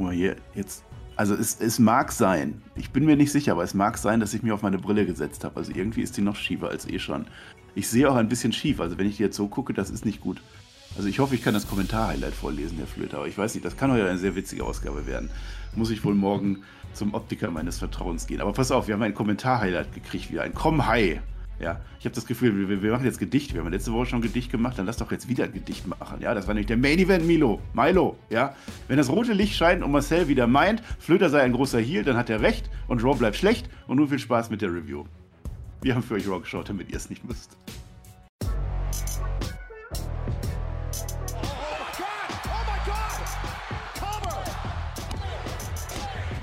Guck mal hier, jetzt. Also es, es mag sein, ich bin mir nicht sicher, aber es mag sein, dass ich mich auf meine Brille gesetzt habe. Also irgendwie ist die noch schiefer als eh schon. Ich sehe auch ein bisschen schief, also wenn ich die jetzt so gucke, das ist nicht gut. Also ich hoffe, ich kann das Kommentar-Highlight vorlesen, Herr Flöter, aber ich weiß nicht, das kann heute eine sehr witzige Ausgabe werden. Muss ich wohl morgen zum Optiker meines Vertrauens gehen. Aber pass auf, wir haben ein Kommentar-Highlight gekriegt wieder, ein Komm Hi. Ja, ich habe das Gefühl, wir, wir, machen jetzt Gedicht. Wir haben letzte Woche schon ein Gedicht gemacht, dann lass doch jetzt wieder ein Gedicht machen. Ja, das war nämlich der Main Event Milo. Milo, ja. Wenn das rote Licht scheint und Marcel wieder meint, Flöter sei ein großer Heal, dann hat er recht und Raw bleibt schlecht und nun viel Spaß mit der Review. Wir haben für euch Raw geschaut, damit ihr es nicht müsst.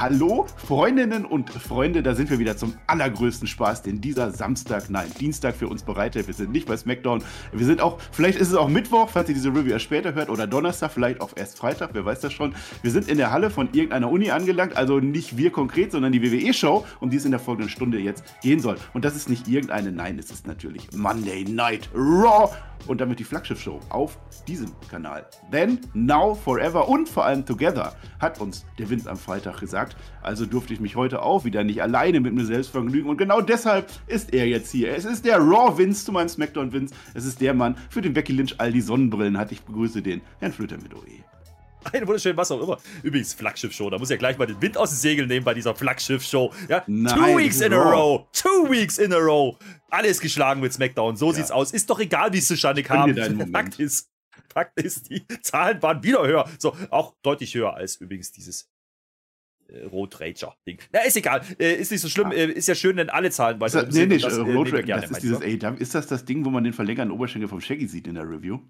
Hallo, Freundinnen und Freunde, da sind wir wieder zum allergrößten Spaß, den dieser Samstag, nein, Dienstag für uns bereitet. Wir sind nicht bei SmackDown. Wir sind auch, vielleicht ist es auch Mittwoch, falls ihr diese Review erst später hört, oder Donnerstag, vielleicht auch erst Freitag, wer weiß das schon. Wir sind in der Halle von irgendeiner Uni angelangt, also nicht wir konkret, sondern die WWE-Show, um die es in der folgenden Stunde jetzt gehen soll. Und das ist nicht irgendeine, nein, es ist natürlich Monday Night Raw und damit die Flaggschiff-Show auf diesem Kanal. Then, Now, Forever und vor allem Together hat uns der Vince am Freitag gesagt. Also durfte ich mich heute auch wieder nicht alleine mit mir selbst vergnügen und genau deshalb ist er jetzt hier. Es ist der Raw Vince zu meinem Smackdown Vince. Es ist der Mann, für den Becky Lynch all die Sonnenbrillen hat. Ich begrüße den Herrn Flöter mit OE. Ein wunderschönen was auch immer. Übrigens, Flaggschiff-Show. Da muss ich ja gleich mal den Wind aus den Segeln nehmen bei dieser Flaggschiff-Show. Ja, Nein, two weeks in a row. Two weeks in a row. Alles geschlagen mit SmackDown. So Ja. sieht's aus. Ist doch egal, wie es zustande kam. Fakt ist, Fakt ist, die Zahlen waren wieder höher. So, auch deutlich höher als übrigens dieses äh, Road Rager-Ding. Na, ist egal. Äh, ist nicht so schlimm. Äh, ist ja schön, wenn alle Zahlen weiter das, nee, nicht, das, äh, äh, Road nehmen wir Rage, gerne, das ist dieses? AEW. Ist das das Ding, wo man den verlängerten Oberschenkel vom Shaggy sieht in der Review?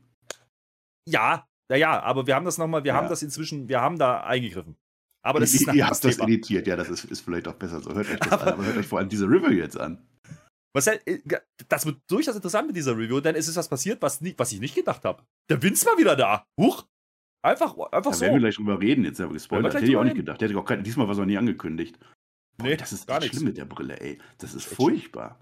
Ja, ja, ja, aber wir haben das nochmal, wir Ja. haben das inzwischen, wir haben da eingegriffen. Aber das ist ihr habt das editiert, ja, das ist, ist vielleicht auch besser so. Hört euch das an, aber hört euch vor allem diese Review jetzt an. Marcel, äh, das wird durchaus interessant mit dieser Review, denn es ist was passiert, was, nie, was ich nicht gedacht habe. Der Vince war wieder da. Huch. Einfach, einfach Da so. werden wir gleich drüber reden, jetzt aber gespoilert. Hätte ich auch nicht gedacht. Hätte ich auch kein, diesmal war es auch nie angekündigt. Boah, Nee, das ist gar echt nichts. schlimm mit der Brille, ey. Das ist furchtbar.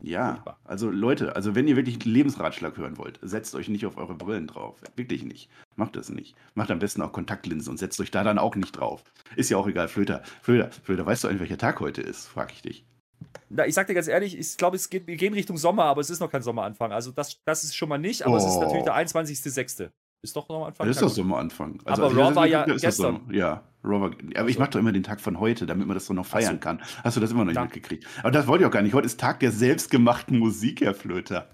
Ja, Furchtbar. also Leute, also wenn ihr wirklich einen Lebensratschlag hören wollt, setzt euch nicht auf eure Brillen drauf. Wirklich nicht. Macht das nicht. Macht am besten auch Kontaktlinsen und setzt euch da dann auch nicht drauf. Ist ja auch egal, Flöter. Flöter, Flöter, weißt du eigentlich, welcher Tag heute ist? Frag ich dich. Na, ich sag dir ganz ehrlich, ich glaube, es geht, wir gehen Richtung Sommer, aber es ist noch kein Sommeranfang. Also das, das ist schon mal nicht, aber es ist Oh. natürlich der 21.06. Ist doch Sommeranfang. Das ist doch. Sommeranfang. Aber also, Raw war ja gestern. Sommer. Ja, Raw war, aber ich mache doch immer den Tag von heute, damit man das so noch feiern so. kann. Hast du das immer noch nicht Da- mitgekriegt? Aber das wollte ich auch gar nicht. Heute ist Tag der selbstgemachten Musik, Herr Flöter.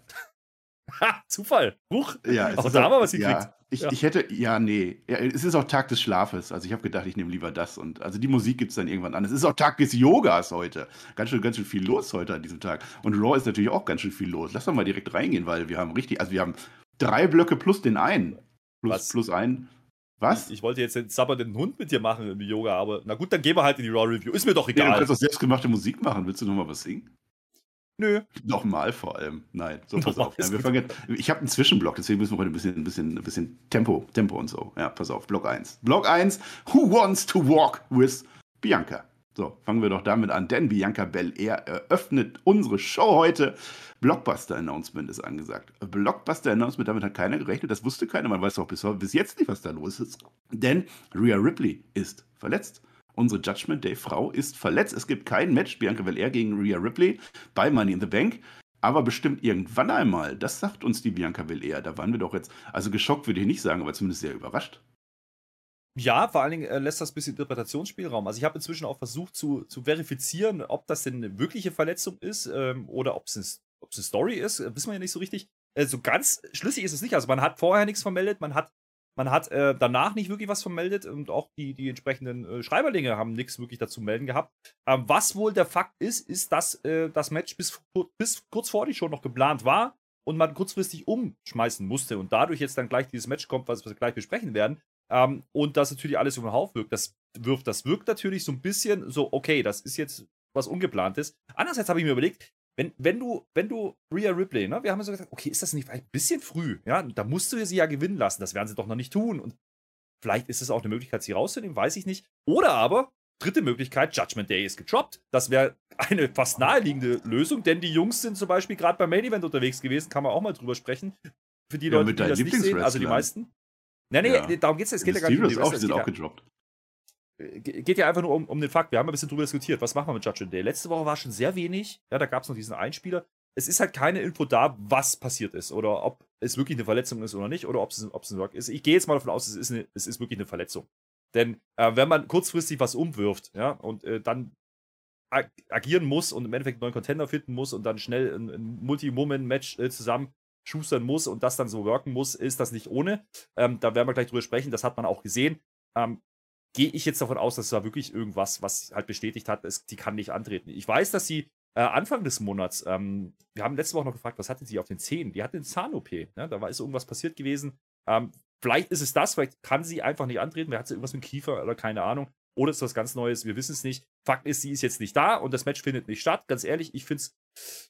Ha, Zufall. Huch. Ja, Auch ist da wir was gekriegt. Ja, ich, Ja. ich hätte, ja, nee. Ja, es ist auch Tag des Schlafes. Also ich habe gedacht, ich nehme lieber das. Und also die Musik gibt es dann irgendwann an. Es ist auch Tag des Yogas heute. Ganz schön, ganz schön viel los heute an diesem Tag. Und Raw ist natürlich auch ganz schön viel los. Lass doch mal direkt reingehen, weil wir haben richtig, also wir haben drei Blöcke plus den einen. Plus, Was? plus einen. Was? Ich, ich wollte jetzt den sabbernden Hund mit dir machen im Yoga, aber na gut, dann gehen wir halt in die Raw Review. Ist mir doch Ja, du egal. kannst auch selbstgemachte Musik machen. Willst du noch mal was singen? Nö. Nochmal vor allem. Nein, so pass Nochmal auf. Ja, wir fangen jetzt, ich habe einen Zwischenblock, deswegen müssen wir heute ein bisschen, ein bisschen, ein bisschen Tempo, Tempo und so. Ja, pass auf. Block 1. Block 1. Who wants to walk with Bianca? So, fangen wir doch damit an, denn Bianca Belair eröffnet unsere Show heute. Blockbuster-Announcement ist angesagt. Blockbuster-Announcement, damit hat keiner gerechnet, das wusste keiner. Man weiß auch bis, bis jetzt nicht, was da los ist. Denn Rhea Ripley ist verletzt. Unsere Judgment Day Frau ist verletzt. Es gibt kein Match Bianca Belair gegen Rhea Ripley bei Money in the Bank. Aber bestimmt irgendwann einmal. Das sagt uns die Bianca Belair. Da waren wir doch jetzt, also geschockt würde ich nicht sagen, aber zumindest sehr überrascht. Ja, vor allen Dingen äh, lässt das ein bisschen Interpretationsspielraum. Also ich habe inzwischen auch versucht zu, zu verifizieren, ob das denn eine wirkliche Verletzung ist ähm, oder ob es eine, ob's eine Story ist. Äh, wissen wir ja nicht so richtig. Äh, so ganz schlüssig ist es nicht. Also man hat vorher nichts vermeldet, man hat, man hat äh, danach nicht wirklich was vermeldet und auch die, die entsprechenden äh, Schreiberlinge haben nichts wirklich dazu melden gehabt. Ähm, was wohl der Fakt ist, ist, dass äh, das Match bis, bis kurz vor die Show noch geplant war und man kurzfristig umschmeißen musste und dadurch jetzt dann gleich dieses Match kommt, was wir gleich besprechen werden. Ähm, und das natürlich alles über den Haufen wirkt. Das wirft, das wirkt natürlich so ein bisschen so, okay, das ist jetzt was Ungeplantes. Andererseits habe ich mir überlegt, wenn, wenn du, wenn du Rhea Ripley, ne, wir haben ja so gesagt, okay, ist das nicht ein bisschen früh, ja, da musst du sie ja gewinnen lassen, das werden sie doch noch nicht tun und vielleicht ist es auch eine Möglichkeit, sie rauszunehmen, weiß ich nicht. Oder aber, dritte Möglichkeit, Judgment Day ist gedroppt. Das wäre eine fast naheliegende Lösung, denn die Jungs sind zum Beispiel gerade beim Main Event unterwegs gewesen, kann man auch mal drüber sprechen. Für die ja, Leute, die das nicht sehen, also die meisten. Nee, nee, ja. darum geht es. Es geht ja gar nicht um die auch, sind auch gedroppt. Geht ja einfach nur um, um den Fakt. Wir haben ein bisschen drüber diskutiert. Was machen wir mit Judgment Day? Letzte Woche war schon sehr wenig. Ja, da gab es noch diesen Einspieler. Es ist halt keine Info da, was passiert ist oder ob es wirklich eine Verletzung ist oder nicht oder ob es, ob es ein Work ist. Ich gehe jetzt mal davon aus, es ist, eine, es ist wirklich eine Verletzung. Denn äh, wenn man kurzfristig was umwirft ja, und äh, dann ag agieren muss und im Endeffekt einen neuen Contender finden muss und dann schnell ein, ein Multi-Moment-Match äh, zusammen schustern muss und das dann so worken muss, ist das nicht ohne. Ähm, da werden wir gleich drüber sprechen. Das hat man auch gesehen. Ähm, gehe ich jetzt davon aus, dass da wirklich irgendwas, was halt bestätigt hat, ist, die kann nicht antreten. Ich weiß, dass sie äh, Anfang des Monats, ähm, wir haben letzte Woche noch gefragt, was hatte sie auf den Zähnen? Die hatte eine Zahn-OP. Ne? Da war ist irgendwas passiert gewesen. Ähm, vielleicht ist es das, vielleicht kann sie einfach nicht antreten. Wer hat sie irgendwas mit dem Kiefer oder keine Ahnung. Oder ist was ganz Neues, wir wissen es nicht. Fakt ist, sie ist jetzt nicht da und das Match findet nicht statt. Ganz ehrlich, ich finde es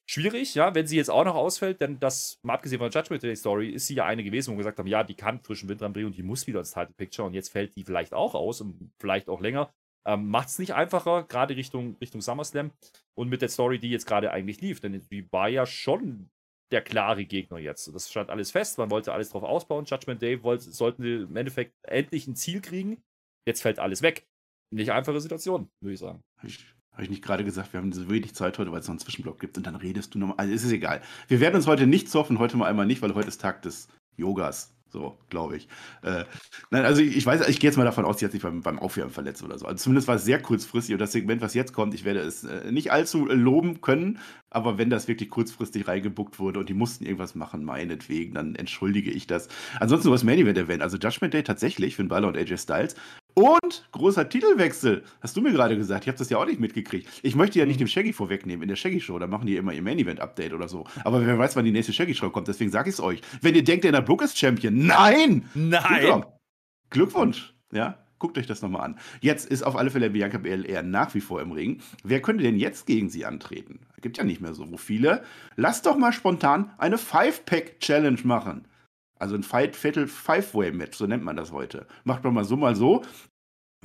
schwierig, ja, wenn sie jetzt auch noch ausfällt, denn das, mal abgesehen von der Judgment Day Story, ist sie ja eine gewesen, wo wir gesagt haben, ja, die kann frischen Wind dran und die muss wieder ins Title Picture und jetzt fällt die vielleicht auch aus und vielleicht auch länger. Ähm, Macht es nicht einfacher, gerade Richtung, Richtung SummerSlam und mit der Story, die jetzt gerade eigentlich lief, denn die war ja schon der klare Gegner jetzt. Das stand alles fest, man wollte alles drauf ausbauen. Judgment Day wollte, sollten im Endeffekt endlich ein Ziel kriegen. Jetzt fällt alles weg. Nicht einfache Situation, würde ich sagen. Habe ich nicht gerade gesagt, wir haben so wenig Zeit heute, weil es noch einen Zwischenblock gibt und dann redest du nochmal. Also ist es egal. Wir werden uns heute nicht zoffen, heute mal einmal nicht, weil heute ist Tag des Yogas. So, glaube ich. Äh, nein, also ich, ich weiß, ich gehe jetzt mal davon aus, sie hat sich beim, beim Aufwärmen verletzt oder so. Also zumindest war es sehr kurzfristig und das Segment, was jetzt kommt, ich werde es äh, nicht allzu loben können, aber wenn das wirklich kurzfristig reingebuckt wurde und die mussten irgendwas machen, meinetwegen, dann entschuldige ich das. Ansonsten was Main Event Event, also Judgment Day tatsächlich, Finn Balor und AJ Styles und großer Titelwechsel. Hast du mir gerade gesagt. Ich habe das ja auch nicht mitgekriegt. Ich möchte ja nicht mhm. dem Shaggy vorwegnehmen in der Shaggy Show. Da machen die immer ihr Main Event Update oder so. Aber wer weiß, wann die nächste Shaggy Show kommt. Deswegen sage ich es euch. Wenn ihr denkt, der Brooke ist Champion. Nein! Nein! Glückwunsch. Ja, guckt euch das nochmal an. Jetzt ist auf alle Fälle Bianca BLR nach wie vor im Ring. Wer könnte denn jetzt gegen sie antreten? Gibt ja nicht mehr so viele. Lasst doch mal spontan eine Five-Pack-Challenge machen. Also ein Fatal Five-Way Match, so nennt man das heute. Macht man mal so, mal so.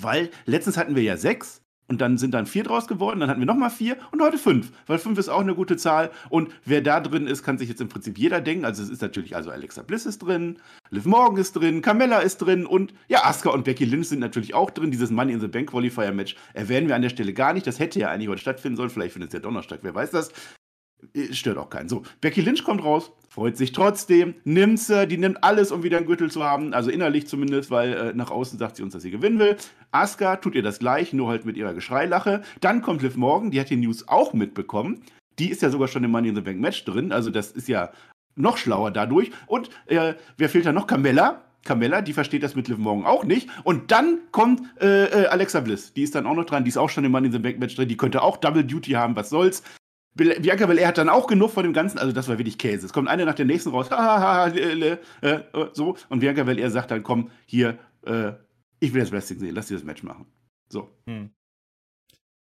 Weil letztens hatten wir ja sechs und dann sind dann vier draus geworden, dann hatten wir nochmal vier und heute fünf, weil fünf ist auch eine gute Zahl und wer da drin ist, kann sich jetzt im Prinzip jeder denken. Also es ist natürlich, also Alexa Bliss ist drin, Liv Morgan ist drin, Carmella ist drin und ja, Asuka und Becky Lynch sind natürlich auch drin. Dieses Money in the Bank Qualifier Match erwähnen wir an der Stelle gar nicht. Das hätte ja eigentlich heute stattfinden sollen, vielleicht findet es ja Donnerstag, wer weiß das. Äh, stört auch keinen. So, Becky Lynch kommt raus, freut sich trotzdem, nimmt sie, die nimmt alles, um wieder einen Gürtel zu haben, also innerlich zumindest, weil äh, nach außen sagt sie uns, dass sie gewinnen will. Asuka tut ihr das gleich, nur halt mit ihrer Geschreilache. Dann kommt Liv Morgan, die hat die News auch mitbekommen. Die ist ja sogar schon im Money in the Bank Match drin, also das ist ja noch schlauer dadurch. Und äh, wer fehlt da noch? Camella. Camella, die versteht das mit Liv Morgan auch nicht. Und dann kommt äh, äh, Alexa Bliss. Die ist dann auch noch dran. Die ist auch schon im Money in the Bank Match drin. Die könnte auch Double Duty haben. Was soll's? Bianca Belair hat dann auch genug von dem Ganzen, also das war wirklich Käse. Es kommt eine nach der nächsten raus, äh, so, und Bianca Belair sagt dann, komm, hier, äh, ich will das Wrestling sehen, lass dir das Match machen. So. Hm.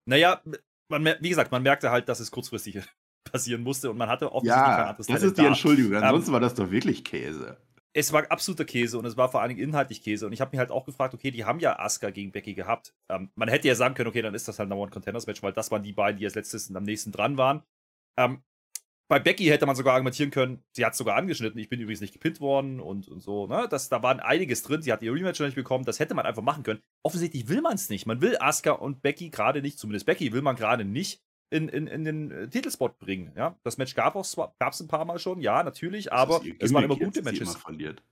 Naja, man, wie gesagt, man merkte halt, dass es kurzfristig passieren musste und man hatte offensichtlich ja, kein anderes Das ist die Entschuldigung, ähm, ansonsten ähm, war das doch wirklich Käse es war absoluter Käse und es war vor allen Dingen inhaltlich Käse. Und ich habe mir halt auch gefragt, okay, die haben ja Asuka gegen Becky gehabt. Ähm, man hätte ja sagen können, okay, dann ist das halt ein One-Contenders-Match, weil das waren die beiden, die als letztes und am nächsten dran waren. Ähm, bei Becky hätte man sogar argumentieren können, sie hat sogar angeschnitten, ich bin übrigens nicht gepinnt worden und, und so. Ne? Das, da war einiges drin, sie hat ihr Rematch noch nicht bekommen, das hätte man einfach machen können. Offensichtlich will man es nicht. Man will Asuka und Becky gerade nicht, zumindest Becky will man gerade nicht in, in, in den äh, Titelspot bringen. Ja? Das Match gab es ein paar Mal schon, ja, natürlich, aber es waren immer gute Matches. Immer verliert.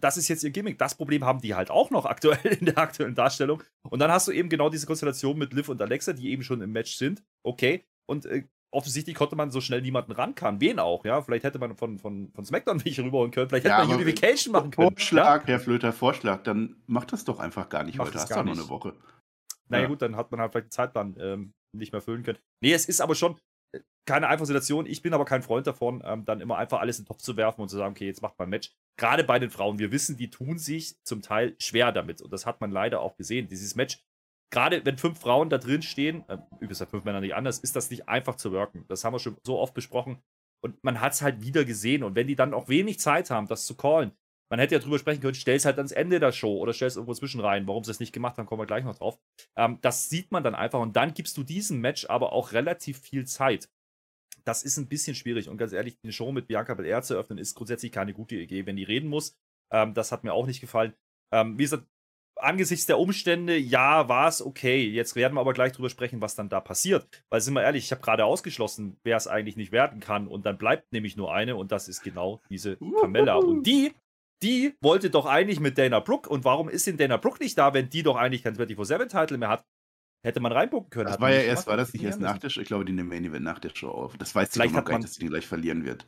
Das ist jetzt ihr Gimmick. Das Problem haben die halt auch noch aktuell in der aktuellen Darstellung. Und dann hast du eben genau diese Konstellation mit Liv und Alexa, die eben schon im Match sind. Okay. Und äh, offensichtlich konnte man so schnell niemanden rankamen. Wen auch, ja? Vielleicht hätte man von, von, von SmackDown welche rüberholen können. Vielleicht ja, hätte man Unification machen können. Vorschlag, ja? Herr Flöter, Vorschlag. Dann macht das doch einfach gar nicht Macht heute. Hast du noch eine Woche. Naja, ja. gut, dann hat man halt vielleicht den Zeitplan ähm, nicht mehr füllen können. Nee, es ist aber schon, keine einfache Situation. Ich bin aber kein Freund davon, ähm, dann immer einfach alles in den Topf zu werfen und zu sagen, okay, jetzt macht man ein Match. Gerade bei den Frauen. Wir wissen, die tun sich zum Teil schwer damit. Und das hat man leider auch gesehen. Dieses Match gerade wenn fünf Frauen da drin stehen, äh, übrigens fünf Männern nicht anders, ist das nicht einfach zu worken. Das haben wir schon so oft besprochen. Und man hat es halt wieder gesehen. Und wenn die dann auch wenig Zeit haben, das zu callen, man hätte ja drüber sprechen können, stell es halt ans Ende der Show oder stell es irgendwo zwischen rein. Warum sie es nicht gemacht haben, kommen wir gleich noch drauf. Ähm, das sieht man dann einfach. Und dann gibst du diesem Match aber auch relativ viel Zeit. Das ist ein bisschen schwierig. Und ganz ehrlich, eine Show mit Bianca Belair zu öffnen, ist grundsätzlich keine gute Idee, wenn die reden muss. Ähm, das hat mir auch nicht gefallen. Ähm, wie gesagt, angesichts der Umstände, ja, war es okay. Jetzt werden wir aber gleich drüber sprechen, was dann da passiert. Weil, sind wir ehrlich, ich habe gerade ausgeschlossen, wer es eigentlich nicht werden kann. Und dann bleibt nämlich nur eine und das ist genau diese Carmella. Und die, die wollte doch eigentlich mit Dana Brooke. Und warum ist denn Dana Brooke nicht da, wenn die doch eigentlich kein 24-7-Title mehr hat? Hätte man reingucken können. Das war ja erst, war das nicht erst nach der Show? Ich glaube, die nehmen Main Event nach der Show auf. Das weiß ich noch gar nicht, dass sie den gleich verlieren wird.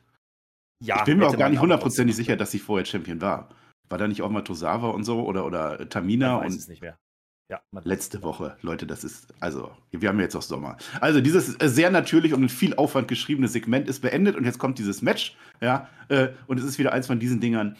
Ja, ich bin mir auch gar nicht hundertprozentig sicher, dass sie vorher Champion war. War da nicht auch mal Tosawa und so oder, oder Tamina? Ich weiß und es nicht mehr. Ja, letzte Woche, Leute, das ist, also, wir haben jetzt auch Sommer. Also, dieses äh, sehr natürlich und mit viel Aufwand geschriebene Segment ist beendet und jetzt kommt dieses Match, ja, äh, und es ist wieder eins von diesen Dingern,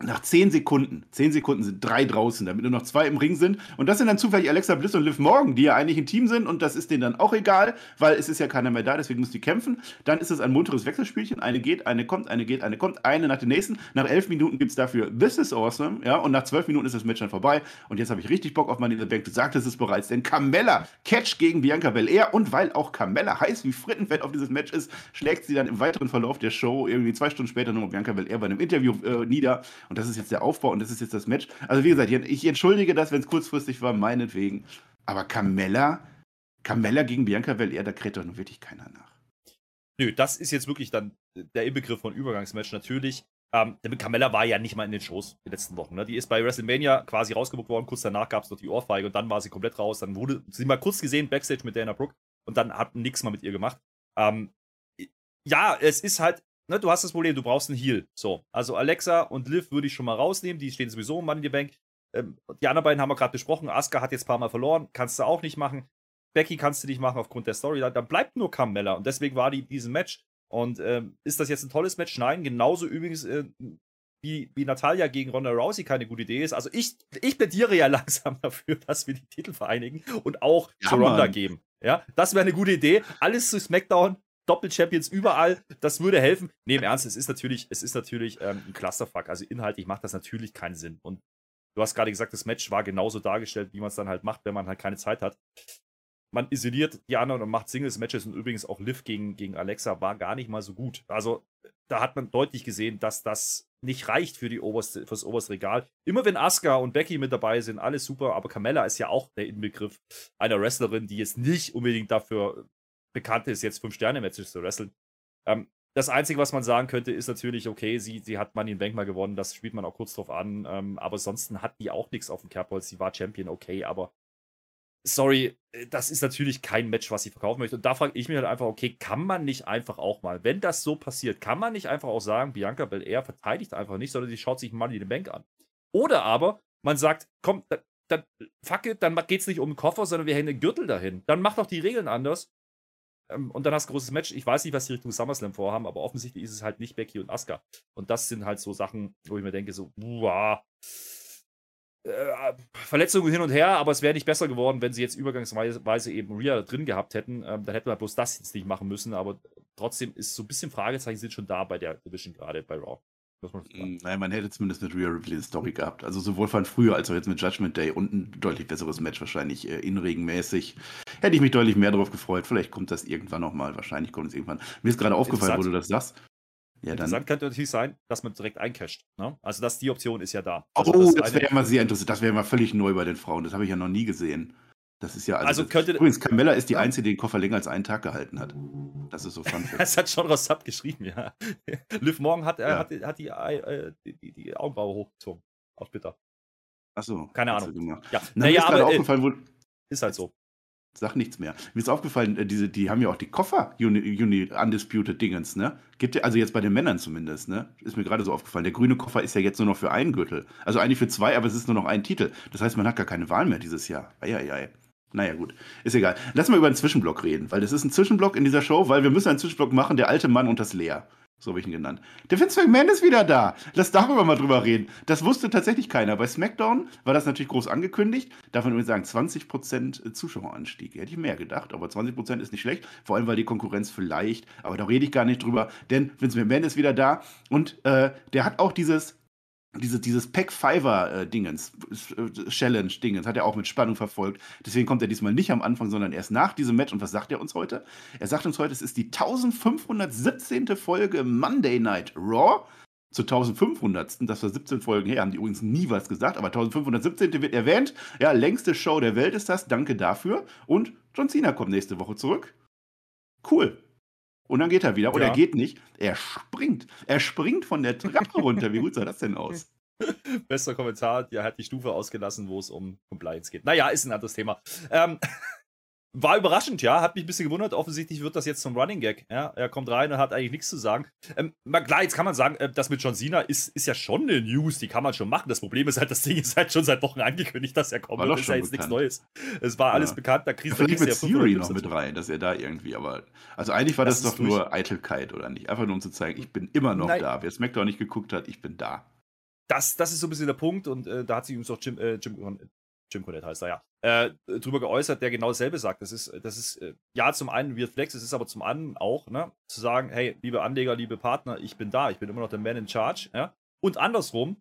nach 10 Sekunden, 10 Sekunden sind drei draußen, damit nur noch zwei im Ring sind. Und das sind dann zufällig Alexa Bliss und Liv Morgan, die ja eigentlich ein Team sind. Und das ist denen dann auch egal, weil es ist ja keiner mehr da, deswegen müssen die kämpfen. Dann ist es ein munteres Wechselspielchen. Eine geht, eine kommt, eine geht, eine kommt, eine nach dem nächsten. Nach elf Minuten gibt es dafür This is awesome. Ja, und nach zwölf Minuten ist das Match dann vorbei. Und jetzt habe ich richtig Bock auf Money in Bank. Du sagtest es bereits, denn Carmella Catch gegen Bianca Belair. Und weil auch Carmella heiß wie Frittenfett auf dieses Match ist, schlägt sie dann im weiteren Verlauf der Show irgendwie zwei Stunden später nur Bianca Belair bei einem Interview äh, nieder. Und das ist jetzt der Aufbau und das ist jetzt das Match. Also wie gesagt, ich entschuldige das, wenn es kurzfristig war, meinetwegen. Aber Carmella, Carmella gegen Bianca Belair, da kräht doch nun wirklich keiner nach. Nö, das ist jetzt wirklich dann der Inbegriff von Übergangsmatch. Natürlich, ähm, Carmella war ja nicht mal in den Shows die letzten Wochen. Ne? Die ist bei WrestleMania quasi rausgebucht worden. Kurz danach gab es noch die Ohrfeige und dann war sie komplett raus. Dann wurde sie mal kurz gesehen Backstage mit Dana Brooke und dann hat nichts mal mit ihr gemacht. Ähm, ja, es ist halt ne, du hast das Problem, du brauchst einen Heal. So, also Alexa und Liv würde ich schon mal rausnehmen, die stehen sowieso im Money in the Bank. Ähm, die anderen beiden haben wir gerade besprochen. Asuka hat jetzt ein paar Mal verloren, kannst du auch nicht machen. Becky kannst du nicht machen aufgrund der Story. Dann bleibt nur Carmella und deswegen war die diesem Match. Und ähm, ist das jetzt ein tolles Match? Nein, genauso übrigens äh, wie, wie Natalia gegen Ronda Rousey keine gute Idee ist. Also ich, ich plädiere ja langsam dafür, dass wir die Titel vereinigen und auch ja, zu Ronda Mann. geben. Ja, das wäre eine gute Idee. Alles zu SmackDown, Doppel-Champions überall, das würde helfen. Nee, im Ernst, es ist natürlich, es ist natürlich ähm, ein Clusterfuck. Also inhaltlich macht das natürlich keinen Sinn. Und du hast gerade gesagt, das Match war genauso dargestellt, wie man es dann halt macht, wenn man halt keine Zeit hat. Man isoliert die anderen und macht Singles-Matches und übrigens auch Liv gegen, gegen Alexa war gar nicht mal so gut. Also da hat man deutlich gesehen, dass das nicht reicht für die oberste, fürs oberste Regal. Immer wenn Asuka und Becky mit dabei sind, alles super, aber Carmella ist ja auch der Inbegriff einer Wrestlerin, die jetzt nicht unbedingt dafür bekannt ist, jetzt Fünf-Sterne-Matches zu wresteln. Ähm, das Einzige, was man sagen könnte, ist natürlich, okay, sie, sie hat Money in Bank mal gewonnen, das spielt man auch kurz drauf an, ähm, aber ansonsten hat die auch nichts auf dem Kerbholz. Sie war Champion, okay, aber sorry, äh, das ist natürlich kein Match, was sie verkaufen möchte. Und da frage ich mich halt einfach, okay, kann man nicht einfach auch mal, wenn das so passiert, kann man nicht einfach auch sagen, Bianca Belair verteidigt einfach nicht, sondern sie schaut sich Money in the Bank an. Oder aber man sagt, komm, dann, dann fuck it, dann geht es nicht um den Koffer, sondern wir hängen den Gürtel dahin. Dann mach doch die Regeln anders und dann hast du ein großes Match. Ich weiß nicht, was die Richtung SummerSlam vorhaben, aber offensichtlich ist es halt nicht Becky und Asuka. Und das sind halt so Sachen, wo ich mir denke, so, wow. Äh, Verletzungen hin und her, aber es wäre nicht besser geworden, wenn sie jetzt übergangsweise eben Rhea drin gehabt hätten. Ähm, dann hätten wir bloß das jetzt nicht machen müssen, aber trotzdem ist so ein bisschen Fragezeichen sind schon da bei der Division gerade bei Raw. Man Nein, man hätte zumindest mit Rhea Ripley eine Story gehabt. Also sowohl von früher als auch jetzt mit Judgment Day und ein deutlich besseres Match wahrscheinlich äh, inregenmäßig. Hätte ich mich deutlich mehr darauf gefreut. Vielleicht kommt das irgendwann nochmal. Wahrscheinlich kommt es irgendwann. Mir ist gerade aufgefallen, wo du das sagst. Ja, dann. Interessant könnte natürlich sein, dass man direkt eincasht. Ne? Also das, die Option ist ja da. Also oh, das, das wäre mal sehr interessant. Das wäre mal völlig neu bei den Frauen. Das habe ich ja noch nie gesehen. Das ist ja also. also könnte, übrigens, Carmella ist die Einzige, die den Koffer länger als einen Tag gehalten hat. Das ist so fun. das hat schon Rossab geschrieben, ja. Liv Morgan hat, äh, ja. hat, hat die, äh, die, die, Augenbraue hochgezogen. Auf Twitter. Achso. Keine Ahnung. Ja, Na, naja, aber. Äh, aufgefallen, wo, ist halt so. Sag nichts mehr. Mir ist aufgefallen, äh, diese, die haben ja auch die Koffer, Uni, Uni Undisputed Dingens, ne? Gibt ja, also jetzt bei den Männern zumindest, ne? Ist mir gerade so aufgefallen. Der grüne Koffer ist ja jetzt nur noch für einen Gürtel. Also eigentlich für zwei, aber es ist nur noch ein Titel. Das heißt, man hat gar keine Wahl mehr dieses Jahr. Eieiei. Naja, gut. Ist egal. Lass mal über einen Zwischenblock reden, weil das ist ein Zwischenblock in dieser Show, weil wir müssen einen Zwischenblock machen, der alte Mann und das Leer. So habe ich ihn genannt. Der Vince McMahon ist wieder da. Lass darüber mal drüber reden. Das wusste tatsächlich keiner. Bei SmackDown war das natürlich groß angekündigt. Darf man übrigens sagen, 20% Zuschaueranstieg. Hätte ich mehr gedacht, aber 20% ist nicht schlecht. Vor allem, weil die Konkurrenz vielleicht, aber da rede ich gar nicht drüber, denn Vince McMahon ist wieder da und äh, der hat auch dieses diese, dieses Pack Fiver äh, Dingens, äh, Challenge Dingens, hat er auch mit Spannung verfolgt. Deswegen kommt er diesmal nicht am Anfang, sondern erst nach diesem Match. Und was sagt er uns heute? Er sagt uns heute, es ist die 1517. Folge Monday Night Raw. Zur 1500. Das war 17 Folgen her, haben die übrigens nie was gesagt, aber 1517. wird erwähnt. Ja, längste Show der Welt ist das. Danke dafür. Und John Cena kommt nächste Woche zurück. Cool. Und dann geht er wieder. Oder ja. er geht nicht. Er springt. Er springt von der Treppe runter. Wie gut sah das denn aus? Bester Kommentar, der hat die Stufe ausgelassen, wo es um Compliance geht. Naja, ist ein anderes Thema. Ähm, war überraschend, ja, hat mich ein bisschen gewundert. Offensichtlich wird das jetzt zum Running Gag. Ja, er kommt rein und hat eigentlich nichts zu sagen. Ähm, klar, jetzt kann man sagen, äh, das mit John Cena ist, ist ja schon eine News, die kann man schon machen. Das Problem ist halt, das Ding ist halt schon seit Wochen angekündigt, dass er kommt. das ist ja jetzt nichts Neues. Es war ja. alles bekannt. Da kriegst du Vielleicht mit Theory noch mit rein, dass er da irgendwie, aber. Also eigentlich war das, das doch durch. nur Eitelkeit, oder nicht? Einfach nur um zu zeigen, ich bin immer noch Nein. da. Wer SmackDown nicht geguckt hat, ich bin da. Das, das ist so ein bisschen der Punkt und äh, da hat sich übrigens auch Jim, äh, Jim, Jim Cornette heißt er ja, äh, drüber geäußert, der genau dasselbe sagt. Das ist, das ist äh, ja zum einen Weird Flex, es ist aber zum anderen auch, ne, zu sagen, hey, liebe Anleger, liebe Partner, ich bin da, ich bin immer noch der Man in Charge, ja. Und andersrum,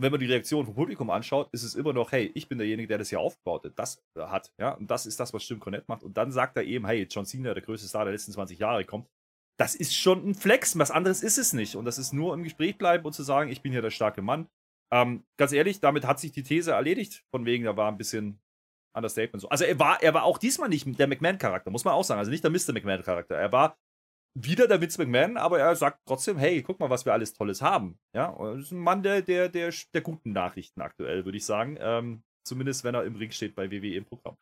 wenn man die Reaktion vom Publikum anschaut, ist es immer noch, hey, ich bin derjenige, der das hier aufgebaut das äh, hat, ja. Und das ist das, was Jim Cornette macht. Und dann sagt er eben, hey, John Cena, der größte Star der letzten 20 Jahre, kommt. Das ist schon ein Flex, was anderes ist es nicht. Und das ist nur im Gespräch bleiben und zu sagen, ich bin hier der starke Mann. Ähm, ganz ehrlich, damit hat sich die These erledigt. Von wegen, da war ein bisschen Understatement so. Also er war, er war auch diesmal nicht der McMahon-Charakter, muss man auch sagen. Also nicht der Mr. McMahon-Charakter. Er war wieder der Vince McMahon, aber er sagt trotzdem, hey, guck mal, was wir alles Tolles haben. Ja, das ist ein Mann der, der, der, der guten Nachrichten aktuell, würde ich sagen. Ähm, zumindest wenn er im Ring steht bei WWE im Programm.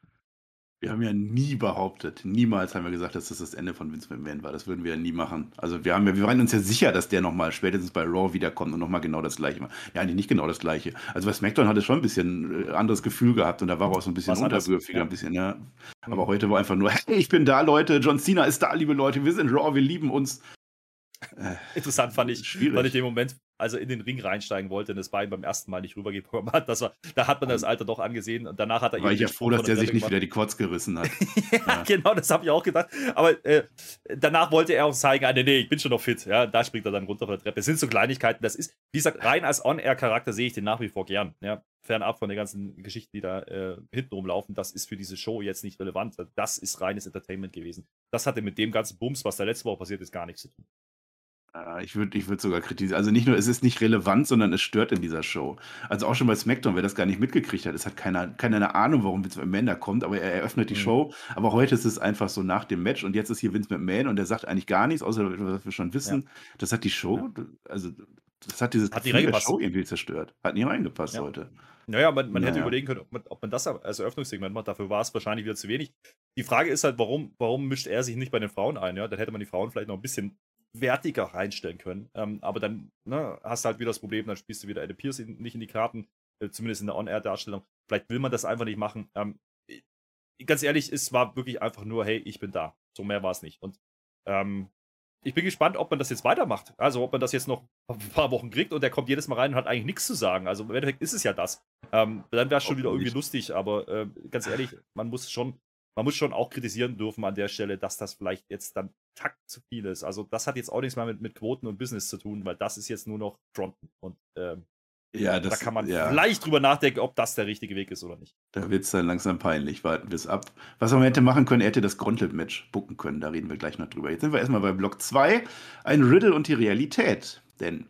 Wir haben ja nie behauptet, niemals haben wir gesagt, dass das das Ende von Vince McMahon war. Das würden wir ja nie machen. Also wir haben ja, wir waren uns ja sicher, dass der nochmal spätestens bei Raw wiederkommt und nochmal genau das Gleiche macht. Ja, eigentlich nicht genau das Gleiche. Also bei SmackDown hat es schon ein bisschen äh, anderes Gefühl gehabt und da war auch so ein bisschen unterwürfiger, ja. ein bisschen, ja. Aber mhm. heute war einfach nur, hey, ich bin da, Leute, John Cena ist da, liebe Leute, wir sind Raw, wir lieben uns. Äh, Interessant fand ich, schwierig. fand ich den Moment, als er in den Ring reinsteigen wollte und das Bein beim ersten Mal nicht rübergekommen hat. Das war, da hat man das Alter doch angesehen und danach hat er War ich ja froh, dass der sich nicht wieder die Quads gerissen hat. ja, ja, genau, das habe ich auch gedacht. Aber äh, danach wollte er auch zeigen, ah, nee, nee, ich bin schon noch fit. Ja, da springt er dann runter von der Treppe. Das sind so Kleinigkeiten. Das ist, wie gesagt, rein als On-Air-Charakter sehe ich den nach wie vor gern. Ja, fernab von den ganzen Geschichten, die da äh, hinten rumlaufen. Das ist für diese Show jetzt nicht relevant. Das ist reines Entertainment gewesen. Das hatte mit dem ganzen Bums, was da letzte Woche passiert ist, gar nichts zu tun. Äh, ich würde ich würd sogar kritisieren. Also nicht nur, es ist nicht relevant, sondern es stört in dieser Show. Also auch schon bei SmackDown, wer das gar nicht mitgekriegt hat, es hat keiner, keine Ahnung, warum Vince McMahon da kommt, aber er eröffnet die mhm. Show. Aber heute ist es einfach so nach dem Match und jetzt ist hier Vince McMahon und der sagt eigentlich gar nichts, außer was wir schon wissen. Ja. Das hat die Show, ja. also das hat diese hat die Show irgendwie zerstört. Hat nie reingepasst ja. heute. Naja, man, man naja. hätte überlegen können, ob man, ob man, das als Eröffnungssegment macht. Dafür war es wahrscheinlich wieder zu wenig. Die Frage ist halt, warum, warum mischt er sich nicht bei den Frauen ein? Ja? Dann hätte man die Frauen vielleicht noch ein bisschen wertiger reinstellen können. Ähm, aber dann ne, hast du halt wieder das Problem, dann spielst du wieder Adam Pierce in, nicht in die Karten, äh, zumindest in der On-Air-Darstellung. Vielleicht will man das einfach nicht machen. Ähm, ganz ehrlich, es war wirklich einfach nur, hey, ich bin da. So mehr war es nicht. Und ähm, ich bin gespannt, ob man das jetzt weitermacht. Also, ob man das jetzt noch ein paar Wochen kriegt und der kommt jedes Mal rein und hat eigentlich nichts zu sagen. Also, im Endeffekt ist es ja das. Ähm, dann wäre es schon wieder irgendwie lustig, aber äh, ganz ehrlich, man muss schon man muss schon auch kritisieren dürfen an der Stelle, dass das vielleicht jetzt dann takt zu viel ist. Also das hat jetzt auch nichts mehr mit, mit Quoten und Business zu tun, weil das ist jetzt nur noch Fronten. Und ähm, ja, das, da kann man ja. vielleicht drüber nachdenken, ob das der richtige Weg ist oder nicht. Da wird es dann langsam peinlich. Warten wir es ab. Was man hätte machen können, er hätte das Gauntlet-Match bucken können. Da reden wir gleich noch drüber. Jetzt sind wir erstmal bei Block 2. Ein Riddle und die Realität. Denn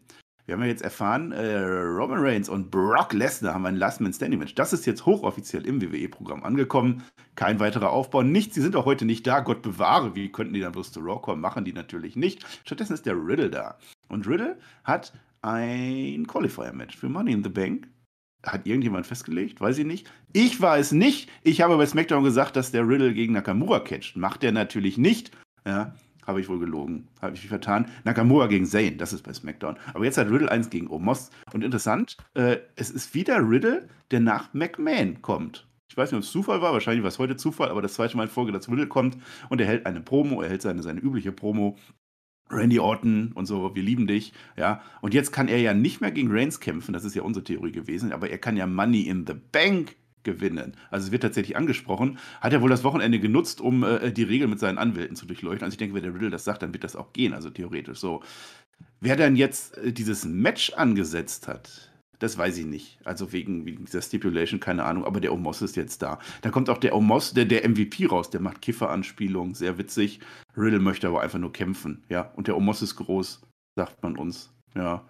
wir haben ja jetzt erfahren, äh, Roman Reigns und Brock Lesnar haben ein Last-Man-Standing-Match. Das ist jetzt hochoffiziell im WWE-Programm angekommen. Kein weiterer Aufbau, nichts. Sie sind auch heute nicht da. Gott bewahre, wie könnten die dann bloß zu Raw kommen? Machen die natürlich nicht. Stattdessen ist der Riddle da. Und Riddle hat ein Qualifier-Match für Money in the Bank. Hat irgendjemand festgelegt? Weiß ich nicht. Ich es nicht. Ich habe bei SmackDown gesagt, dass der Riddle gegen Nakamura catcht. Macht er natürlich nicht. Ja, habe ich wohl gelogen. Habe ich mich vertan. Nakamura gegen Zayn, das ist bei SmackDown. Aber jetzt hat Riddle 1 gegen Omos. Und interessant, äh, es ist wieder Riddle, der nach McMahon kommt. Ich weiß nicht, ob es Zufall war, wahrscheinlich war es heute Zufall, aber das zweite Mal in Folge, dass Riddle kommt und er hält eine Promo, er hält seine, seine übliche Promo Randy Orton und so, wir lieben dich, ja. Und jetzt kann er ja nicht mehr gegen Reigns kämpfen, das ist ja unsere Theorie gewesen, aber er kann ja Money in the Bank gewinnen. Also es wird tatsächlich angesprochen. Hat er wohl das Wochenende genutzt, um äh, die Regeln mit seinen Anwälten zu durchleuchten. Also ich denke, wenn der Riddle das sagt, dann wird das auch gehen, also theoretisch so. Wer dann jetzt äh, dieses Match angesetzt hat, das weiß ich nicht. Also wegen, wegen dieser Stipulation, keine Ahnung, aber der Omos ist jetzt da. Da kommt auch der Omos, der, der MVP raus, der macht Kiffer-Anspielungen, sehr witzig. Riddle möchte aber einfach nur kämpfen, ja. Und der Omos ist groß, sagt man uns, ja.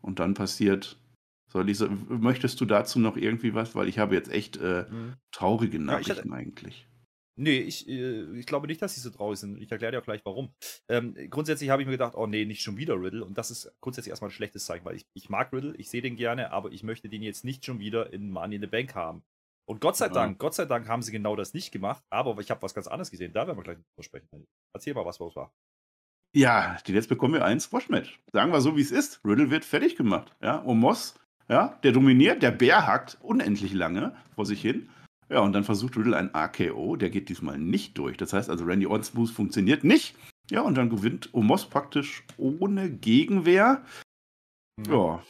Und dann passiert so, möchtest du dazu noch irgendwie was? Weil ich habe jetzt echt äh, mhm. traurige Nachrichten ja, hatte, eigentlich. Nee, ich, äh, ich glaube nicht, dass sie so traurig sind. Ich erkläre dir auch gleich warum. Ähm, grundsätzlich habe ich mir gedacht, oh nee, nicht schon wieder Riddle. Und das ist grundsätzlich erstmal ein schlechtes Zeichen, weil ich, ich mag Riddle, ich sehe den gerne, aber ich möchte den jetzt nicht schon wieder in Money in the Bank haben. Und Gott sei ja. Dank, Gott sei Dank haben sie genau das nicht gemacht, aber ich habe was ganz anderes gesehen. Da werden wir gleich drüber sprechen. Erzähl mal, was los war. Ja, jetzt bekommen wir ein Squash-Match. Sagen wir so, wie es ist. Riddle wird fertig gemacht. Ja, und Moss ja, der dominiert, der Bär hackt unendlich lange vor sich hin. Ja, und dann versucht Riddle ein AKO, der geht diesmal nicht durch. Das heißt also, Randy Orton's Boost funktioniert nicht. Ja, und dann gewinnt Omos praktisch ohne Gegenwehr. Ja.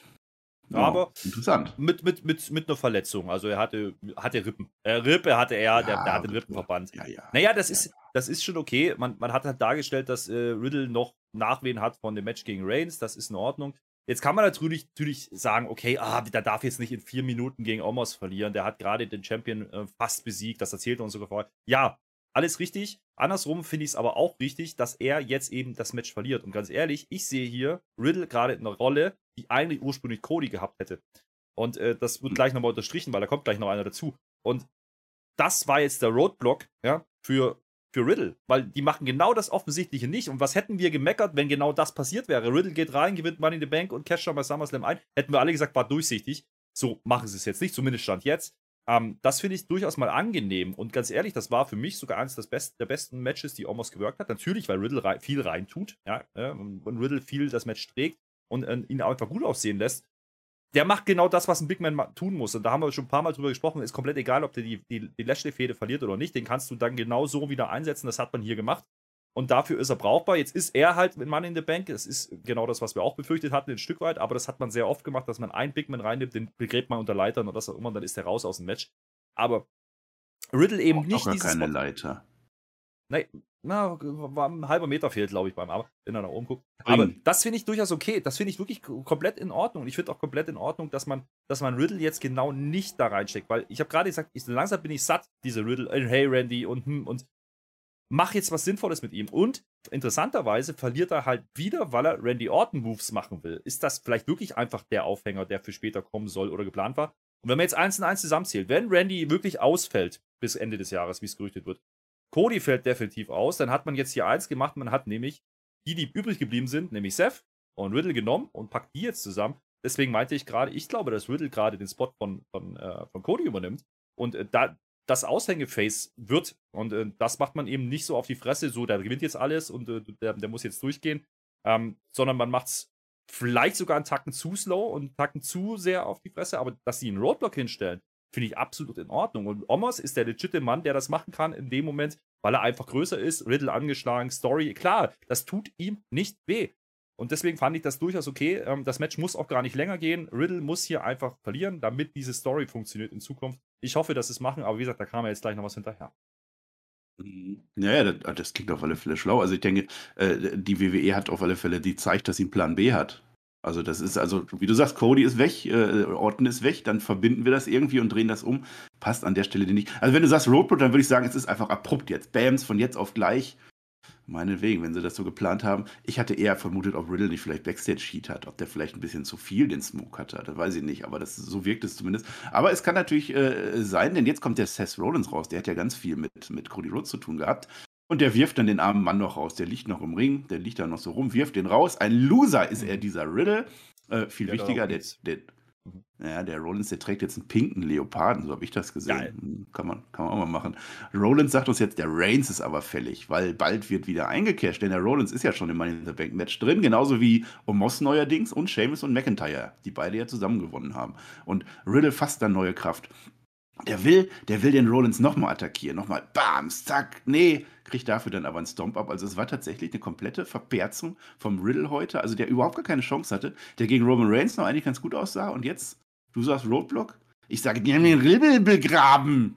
ja. Aber interessant. Mit, mit, mit, mit einer Verletzung. Also er hatte, hatte Rippen. Äh, Rippe hatte er, ja, der, der hatte Rippenverband. Ja, ja. Naja, das ist, das ist schon okay. Man, man hat halt dargestellt, dass äh, Riddle noch Nachwehen hat von dem Match gegen Reigns. Das ist in Ordnung. Jetzt kann man natürlich, natürlich sagen, okay, ah, der darf jetzt nicht in vier Minuten gegen Omos verlieren. Der hat gerade den Champion äh, fast besiegt. Das erzählt er uns sogar vorher. Ja, alles richtig. Andersrum finde ich es aber auch richtig, dass er jetzt eben das Match verliert. Und ganz ehrlich, ich sehe hier Riddle gerade in einer Rolle, die eigentlich ursprünglich Cody gehabt hätte. Und äh, das wird gleich nochmal unterstrichen, weil da kommt gleich noch einer dazu. Und das war jetzt der Roadblock ja, für für Riddle, weil die machen genau das Offensichtliche nicht. Und was hätten wir gemeckert, wenn genau das passiert wäre? Riddle geht rein, gewinnt Money in the Bank und casht schon bei SummerSlam ein. Hätten wir alle gesagt, war durchsichtig. So machen sie es jetzt nicht, zumindest stand jetzt. Ähm, das finde ich durchaus mal angenehm. Und ganz ehrlich, das war für mich sogar eines Best der besten Matches, die Omos gewirkt hat. Natürlich, weil Riddle rein, viel reintut. Ja, äh, und Riddle viel das Match trägt und äh, ihn einfach gut aussehen lässt der macht genau das, was ein Big Man tun muss. Und da haben wir schon ein paar Mal drüber gesprochen. Ist komplett egal, ob der die, die, die Lashley-Fehde verliert oder nicht. Den kannst du dann genau so wieder einsetzen. Das hat man hier gemacht. Und dafür ist er brauchbar. Jetzt ist er halt mit Money in the Bank. Das ist genau das, was wir auch befürchtet hatten, ein Stück weit. Aber das hat man sehr oft gemacht, dass man einen Big Man reinnimmt, den begräbt man unter Leitern oder was auch immer. Und dann ist der raus aus dem Match. Aber Riddle eben nicht. Auch keine Leiter. Nein, na, war ein halber Meter fehlt, glaube ich, beim Arm, wenn er nach oben guckt. Aber das finde ich durchaus okay. Das finde ich wirklich komplett in Ordnung. Und ich finde auch komplett in Ordnung, dass man, dass man Riddle jetzt genau nicht da reinsteckt. Weil ich habe gerade gesagt, ich, langsam bin ich satt, diese Riddle, äh, hey Randy und hm, und mach jetzt was Sinnvolles mit ihm. Und interessanterweise verliert er halt wieder, weil er Randy Orton Moves machen will. Ist das vielleicht wirklich einfach der Aufhänger, der für später kommen soll oder geplant war? Und wenn man jetzt eins und eins zusammenzählt, wenn Randy wirklich ausfällt bis Ende des Jahres, wie es gerüchtet wird, Cody fällt definitiv aus. Dann hat man jetzt hier eins gemacht. Man hat nämlich die, die übrig geblieben sind, nämlich Seth und Riddle genommen und packt die jetzt zusammen. Deswegen meinte ich gerade, ich glaube, dass Riddle gerade den Spot von, von, äh, von Cody übernimmt und äh, da das Aushängeface wird. Und äh, das macht man eben nicht so auf die Fresse, so der gewinnt jetzt alles und äh, der, der, muss jetzt durchgehen, ähm, sondern man macht es vielleicht sogar einen Tacken zu slow und einen Tacken zu sehr auf die Fresse, aber dass sie einen Roadblock hinstellen, finde ich absolut in Ordnung. Und Omos ist der legitime Mann, der das machen kann in dem Moment, weil er einfach größer ist, Riddle angeschlagen, Story. Klar, das tut ihm nicht weh. Und deswegen fand ich das durchaus okay. Ähm, das Match muss auch gar nicht länger gehen. Riddle muss hier einfach verlieren, damit diese Story funktioniert in Zukunft. Ich hoffe, dass sie es machen, aber wie gesagt, da kam ja jetzt gleich noch was hinterher. Ja, das, ah, das klingt auf alle Fälle schlau. Also ich denke, äh, die WWE hat auf alle Fälle die zeigt, dass sie einen Plan B hat. Also das ist, also wie du sagst, Cody ist weg, äh, Orton ist weg, dann verbinden wir das irgendwie und drehen das um. Passt an der Stelle nicht. Also wenn du sagst Roadblock, dann würde ich sagen, es ist einfach abrupt jetzt. Bams, von jetzt auf gleich. Meinetwegen, wenn sie das so geplant haben. Ich hatte eher vermutet, ob Riddle nicht vielleicht Backstage-Heat hat, ob der vielleicht ein bisschen zu viel den Smoke hatte. Das weiß ich nicht, aber das, so wirkt es zumindest. Aber es kann natürlich äh, sein, denn jetzt kommt der Seth Rollins raus. Der hat ja ganz viel mit, mit Cody Rhodes zu tun gehabt. Und der wirft dann den armen Mann noch raus. Der liegt noch im Ring, der liegt da noch so rum, wirft den raus. Ein Loser ist er, mhm. dieser Riddle. Äh, viel der wichtiger, der, der, mhm. ja, der Rollins, der trägt jetzt einen pinken Leoparden, so habe ich das gesehen. Geil. Hm, kann man, kann man auch mal machen. Rollins sagt uns jetzt, der Reigns ist aber fällig, weil bald wird wieder eingecasht, denn der Rollins ist ja schon im Money in the Bank Match drin, genauso wie Omos neuerdings und Sheamus und McIntyre, die beide ja zusammen gewonnen haben. Und Riddle fasst dann neue Kraft. Der will, der will den Rollins nochmal attackieren, nochmal Bams, zack, nee, kriegt dafür dann aber einen Stomp ab. Also es war tatsächlich eine komplette Verperzung vom Riddle heute, also der überhaupt gar keine Chance hatte, der gegen Roman Reigns noch eigentlich ganz gut aussah und jetzt, du sagst Roadblock? Ich sage, die haben den Riddle begraben.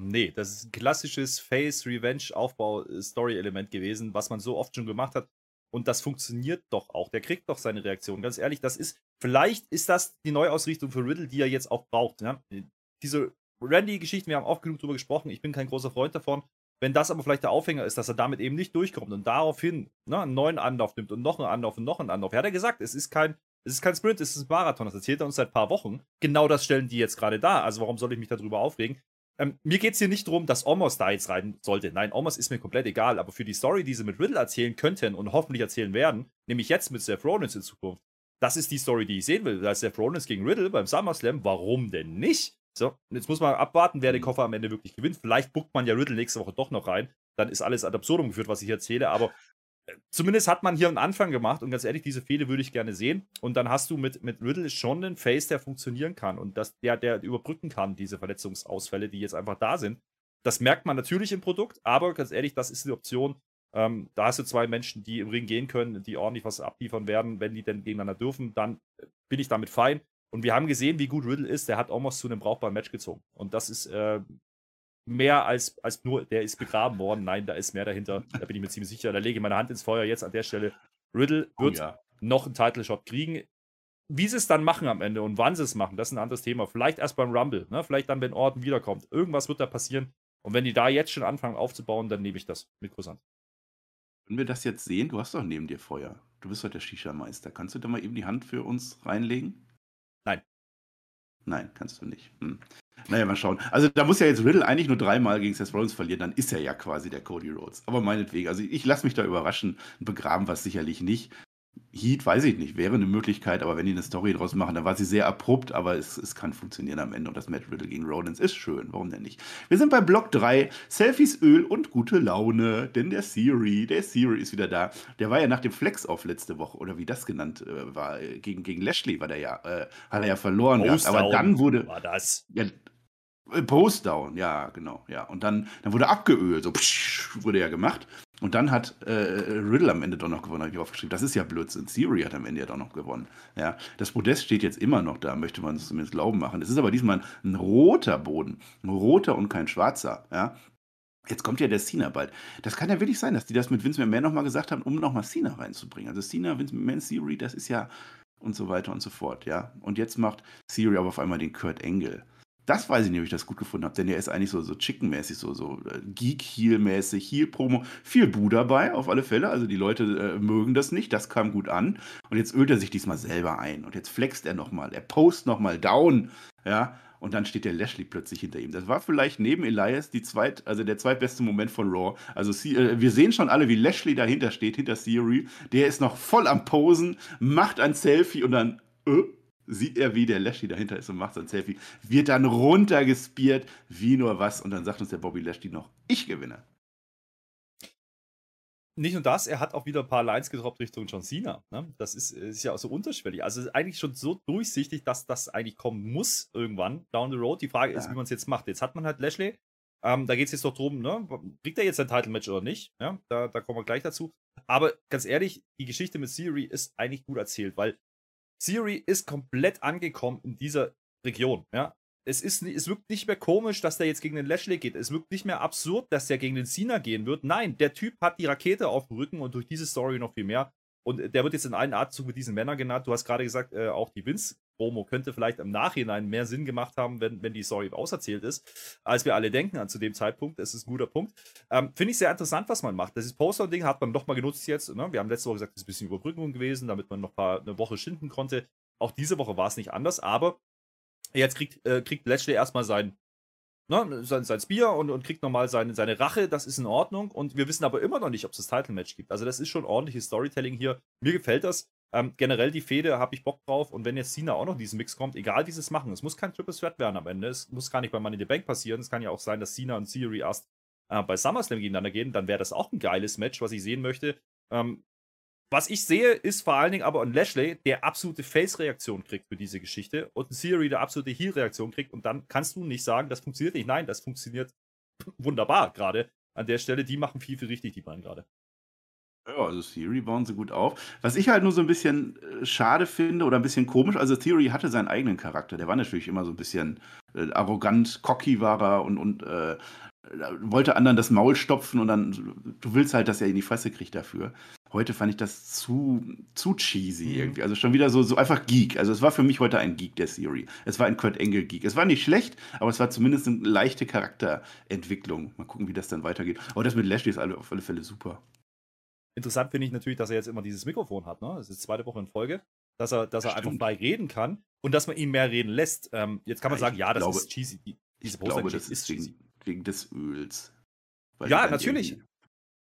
Nee, das ist ein klassisches Face-Revenge-Aufbau-Story-Element gewesen, was man so oft schon gemacht hat. Und das funktioniert doch auch. Der kriegt doch seine Reaktion. Ganz ehrlich, das ist, vielleicht ist das die Neuausrichtung für Riddle, die er jetzt auch braucht. Ja? Diese Randy-Geschichten, wir haben oft genug darüber gesprochen, ich bin kein großer Freund davon. Wenn das aber vielleicht der Aufhänger ist, dass er damit eben nicht durchkommt und daraufhin ne, einen neuen Anlauf nimmt und noch einen Anlauf und noch einen Anlauf. Er hat ja gesagt, es ist kein, es ist kein Sprint, es ist ein Marathon. Das erzählt er uns seit ein paar Wochen. Genau das stellen die jetzt gerade da. Also warum soll ich mich darüber aufregen? Ähm, mir geht es hier nicht darum, dass Omos da jetzt rein sollte. Nein, Omos ist mir komplett egal. Aber für die Story, die sie mit Riddle erzählen könnten und hoffentlich erzählen werden, nämlich jetzt mit Seth Rollins in Zukunft, das ist die Story, die ich sehen will. Da ist Seth Rollins gegen Riddle beim SummerSlam. Warum denn nicht? So, jetzt muss man abwarten, wer den mhm. Koffer am Ende wirklich gewinnt. Vielleicht buckt man ja Riddle nächste Woche doch noch rein. Dann ist alles ad absurdum geführt, was ich erzähle. Aber äh, zumindest hat man hier einen Anfang gemacht. Und ganz ehrlich, diese Fehde würde ich gerne sehen. Und dann hast du mit, mit Riddle schon einen Face, der funktionieren kann. Und das, der, der überbrücken kann, diese Verletzungsausfälle, die jetzt einfach da sind. Das merkt man natürlich im Produkt. Aber ganz ehrlich, das ist die Option. Ähm, da hast du zwei Menschen, die im Ring gehen können, die ordentlich was abliefern werden, wenn die denn gegeneinander dürfen. Dann äh, bin ich damit fein. Und wir haben gesehen, wie gut Riddle ist. Der hat Omos zu einem brauchbaren Match gezogen. Und das ist äh, mehr als, als nur, der ist begraben worden. Nein, da ist mehr dahinter. Da bin ich mir ziemlich sicher. Da lege ich meine Hand ins Feuer jetzt an der Stelle. Riddle oh wird oh, ja. noch einen Title-Shot kriegen. Wie sie es dann machen am Ende und wann sie es machen, das ist ein anderes Thema. Vielleicht erst beim Rumble, ne? vielleicht dann, wenn Orton wiederkommt. Irgendwas wird da passieren. Und wenn die da jetzt schon anfangen aufzubauen, dann nehme ich das mit Kursant. Wenn wir das jetzt sehen, du hast doch neben dir Feuer. Du bist doch der Shisha-Meister. Kannst du da mal eben die Hand für uns reinlegen? Nein. Nein, kannst du nicht. Hm. Naja, mal schauen. Also da muss ja jetzt Riddle eigentlich nur dreimal gegen Seth Rollins verlieren, dann ist er ja quasi der Cody Rhodes. Aber meinetwegen, also ich lasse mich da überraschen. Begraben was sicherlich nicht. Heat, weiß ich nicht, wäre eine Möglichkeit, aber wenn die eine Story draus machen, dann war sie sehr abrupt, aber es, es kann funktionieren am Ende und das Match Riddle gegen Rollins ist schön, warum denn nicht? Wir sind bei Block 3, Selfies, Öl und gute Laune, denn der Siri, der Siri ist wieder da. Der war ja nach dem Flex-Off letzte Woche, oder wie das genannt äh, war, gegen, gegen Lashley war der ja, äh, hat er ja verloren gehabt, aber dann wurde... War das? Ja, äh, Post-Down, ja, genau, ja. Und dann, dann wurde abgeölt, so psch, wurde ja gemacht. Und dann hat äh, Riddle am Ende doch noch gewonnen, habe ich aufgeschrieben. Das ist ja Blödsinn. Theory hat am Ende ja doch noch gewonnen. Ja, das Podest steht jetzt immer noch da, möchte man es zumindest glauben machen. Es ist aber diesmal ein roter Boden. Ein roter und kein schwarzer. Ja, Jetzt kommt ja der Cena bald. Das kann ja wirklich sein, dass die das mit Vince McMahon nochmal gesagt haben, um nochmal Cena reinzubringen. Also Cena, Vince McMahon, Theory, das ist ja und so weiter und so fort, ja. Und jetzt macht Theory aber auf einmal den Kurt Engel. Das weiß ich nicht, ob ich das gut gefunden habe, denn er ist eigentlich so, so Chicken-mäßig, so, so äh, Geek-Heel-mäßig, Heel-Promo. Viel Bu dabei, auf alle Fälle. Also die Leute äh, mögen das nicht, das kam gut an. Und jetzt ölt er sich diesmal selber ein. Und jetzt flext er nochmal, er post nochmal down. Ja, und dann steht der Lashley plötzlich hinter ihm. Das war vielleicht neben Elias die zweit, also der zweitbeste Moment von Raw. Also äh, wir sehen schon alle, wie Lashley dahinter steht, hinter Theory. Der ist noch voll am Posen, macht ein Selfie und dann, äh, sieht er, wie der Lashley dahinter ist und macht sein Selfie, wird dann runtergespiert, wie nur was. Und dann sagt uns der Bobby Lashley noch, ich gewinne. Nicht nur das, er hat auch wieder ein paar Lines gedroppt Richtung John Cena. Ne? Das ist, ist ja auch so unterschwellig. Also ist eigentlich schon so durchsichtig, dass das eigentlich kommen muss irgendwann down the road. Die Frage ja. ist, wie man es jetzt macht. Jetzt hat man halt Lashley. Ähm, da geht es jetzt doch drum, ne? kriegt er jetzt ein Title-Match oder nicht? Ja, da, da kommen wir gleich dazu. Aber ganz ehrlich, die Geschichte mit Theory ist eigentlich gut erzählt, weil Theory ist komplett angekommen in dieser Region. Ja? Es, ist, es wirkt nicht mehr komisch, dass der jetzt gegen den Lashley geht. Es wirkt nicht mehr absurd, dass der gegen den Cena gehen wird. Nein, der Typ hat die Rakete auf dem Rücken und durch diese Story noch viel mehr. Und der wird jetzt in einem Atemzug mit diesen Männern genannt. Du hast gerade gesagt, äh, auch die Vince-Promo könnte vielleicht im Nachhinein mehr Sinn gemacht haben, wenn, wenn die Story auserzählt ist, als wir alle denken an zu dem Zeitpunkt. Das ist ein guter Punkt. Ähm, Finde ich sehr interessant, was man macht. Das ist Poster-Ding hat man nochmal genutzt jetzt. Ne? Wir haben letzte Woche gesagt, das ist ein bisschen Überbrückung gewesen, damit man noch paar, eine Woche schinden konnte. Auch diese Woche war es nicht anders, aber jetzt kriegt, äh, kriegt Lashley erstmal sein ne, sein, sein Spear und, und kriegt nochmal seine, seine Rache, das ist in Ordnung. Und wir wissen aber immer noch nicht, ob es das Title-Match gibt. Also das ist schon ordentliches Storytelling hier. Mir gefällt das. Ähm, generell die Fehde habe ich Bock drauf. Und wenn jetzt Cena auch noch diesen Mix kommt, egal wie sie es machen, es muss kein Triple Threat werden am Ende. Es muss gar nicht bei Money in the Bank passieren. Es kann ja auch sein, dass Cena und Theory erst äh, bei SummerSlam gegeneinander gehen. Dann wäre das auch ein geiles Match, was ich sehen möchte. Ähm, was ich sehe, ist vor allen Dingen aber ein Lashley, der absolute Face-Reaktion kriegt für diese Geschichte und ein Theory, der absolute Heel-Reaktion kriegt. Und dann kannst du nicht sagen, das funktioniert nicht. Nein, das funktioniert wunderbar gerade an der Stelle. Die machen viel, viel richtig, die beiden gerade. Ja, also Theory bauen sie gut auf. Was ich halt nur so ein bisschen äh, schade finde oder ein bisschen komisch, also Theory hatte seinen eigenen Charakter. Der war natürlich immer so ein bisschen äh, arrogant, cocky war er und, und äh, wollte anderen das Maul stopfen und dann, du willst halt, dass er in die Fresse kriegt dafür. Heute fand ich das zu, zu cheesy mhm. irgendwie. Also schon wieder so, so einfach Geek. Also es war für mich heute ein Geek der Theory. Es war ein Kurt Engel Geek. Es war nicht schlecht, aber es war zumindest eine leichte Charakterentwicklung. Mal gucken, wie das dann weitergeht. Aber das mit Lashley ist auf alle Fälle super. Interessant finde ich natürlich, dass er jetzt immer dieses Mikrofon hat. Ne? Das ist die zweite Woche in Folge. Dass er, dass er einfach frei reden kann und dass man ihn mehr reden lässt. Ähm, jetzt kann man ja, sagen, ja, das glaube, ist cheesy. Diese ich glaube, das ist cheesy wegen des Öls. ja, natürlich.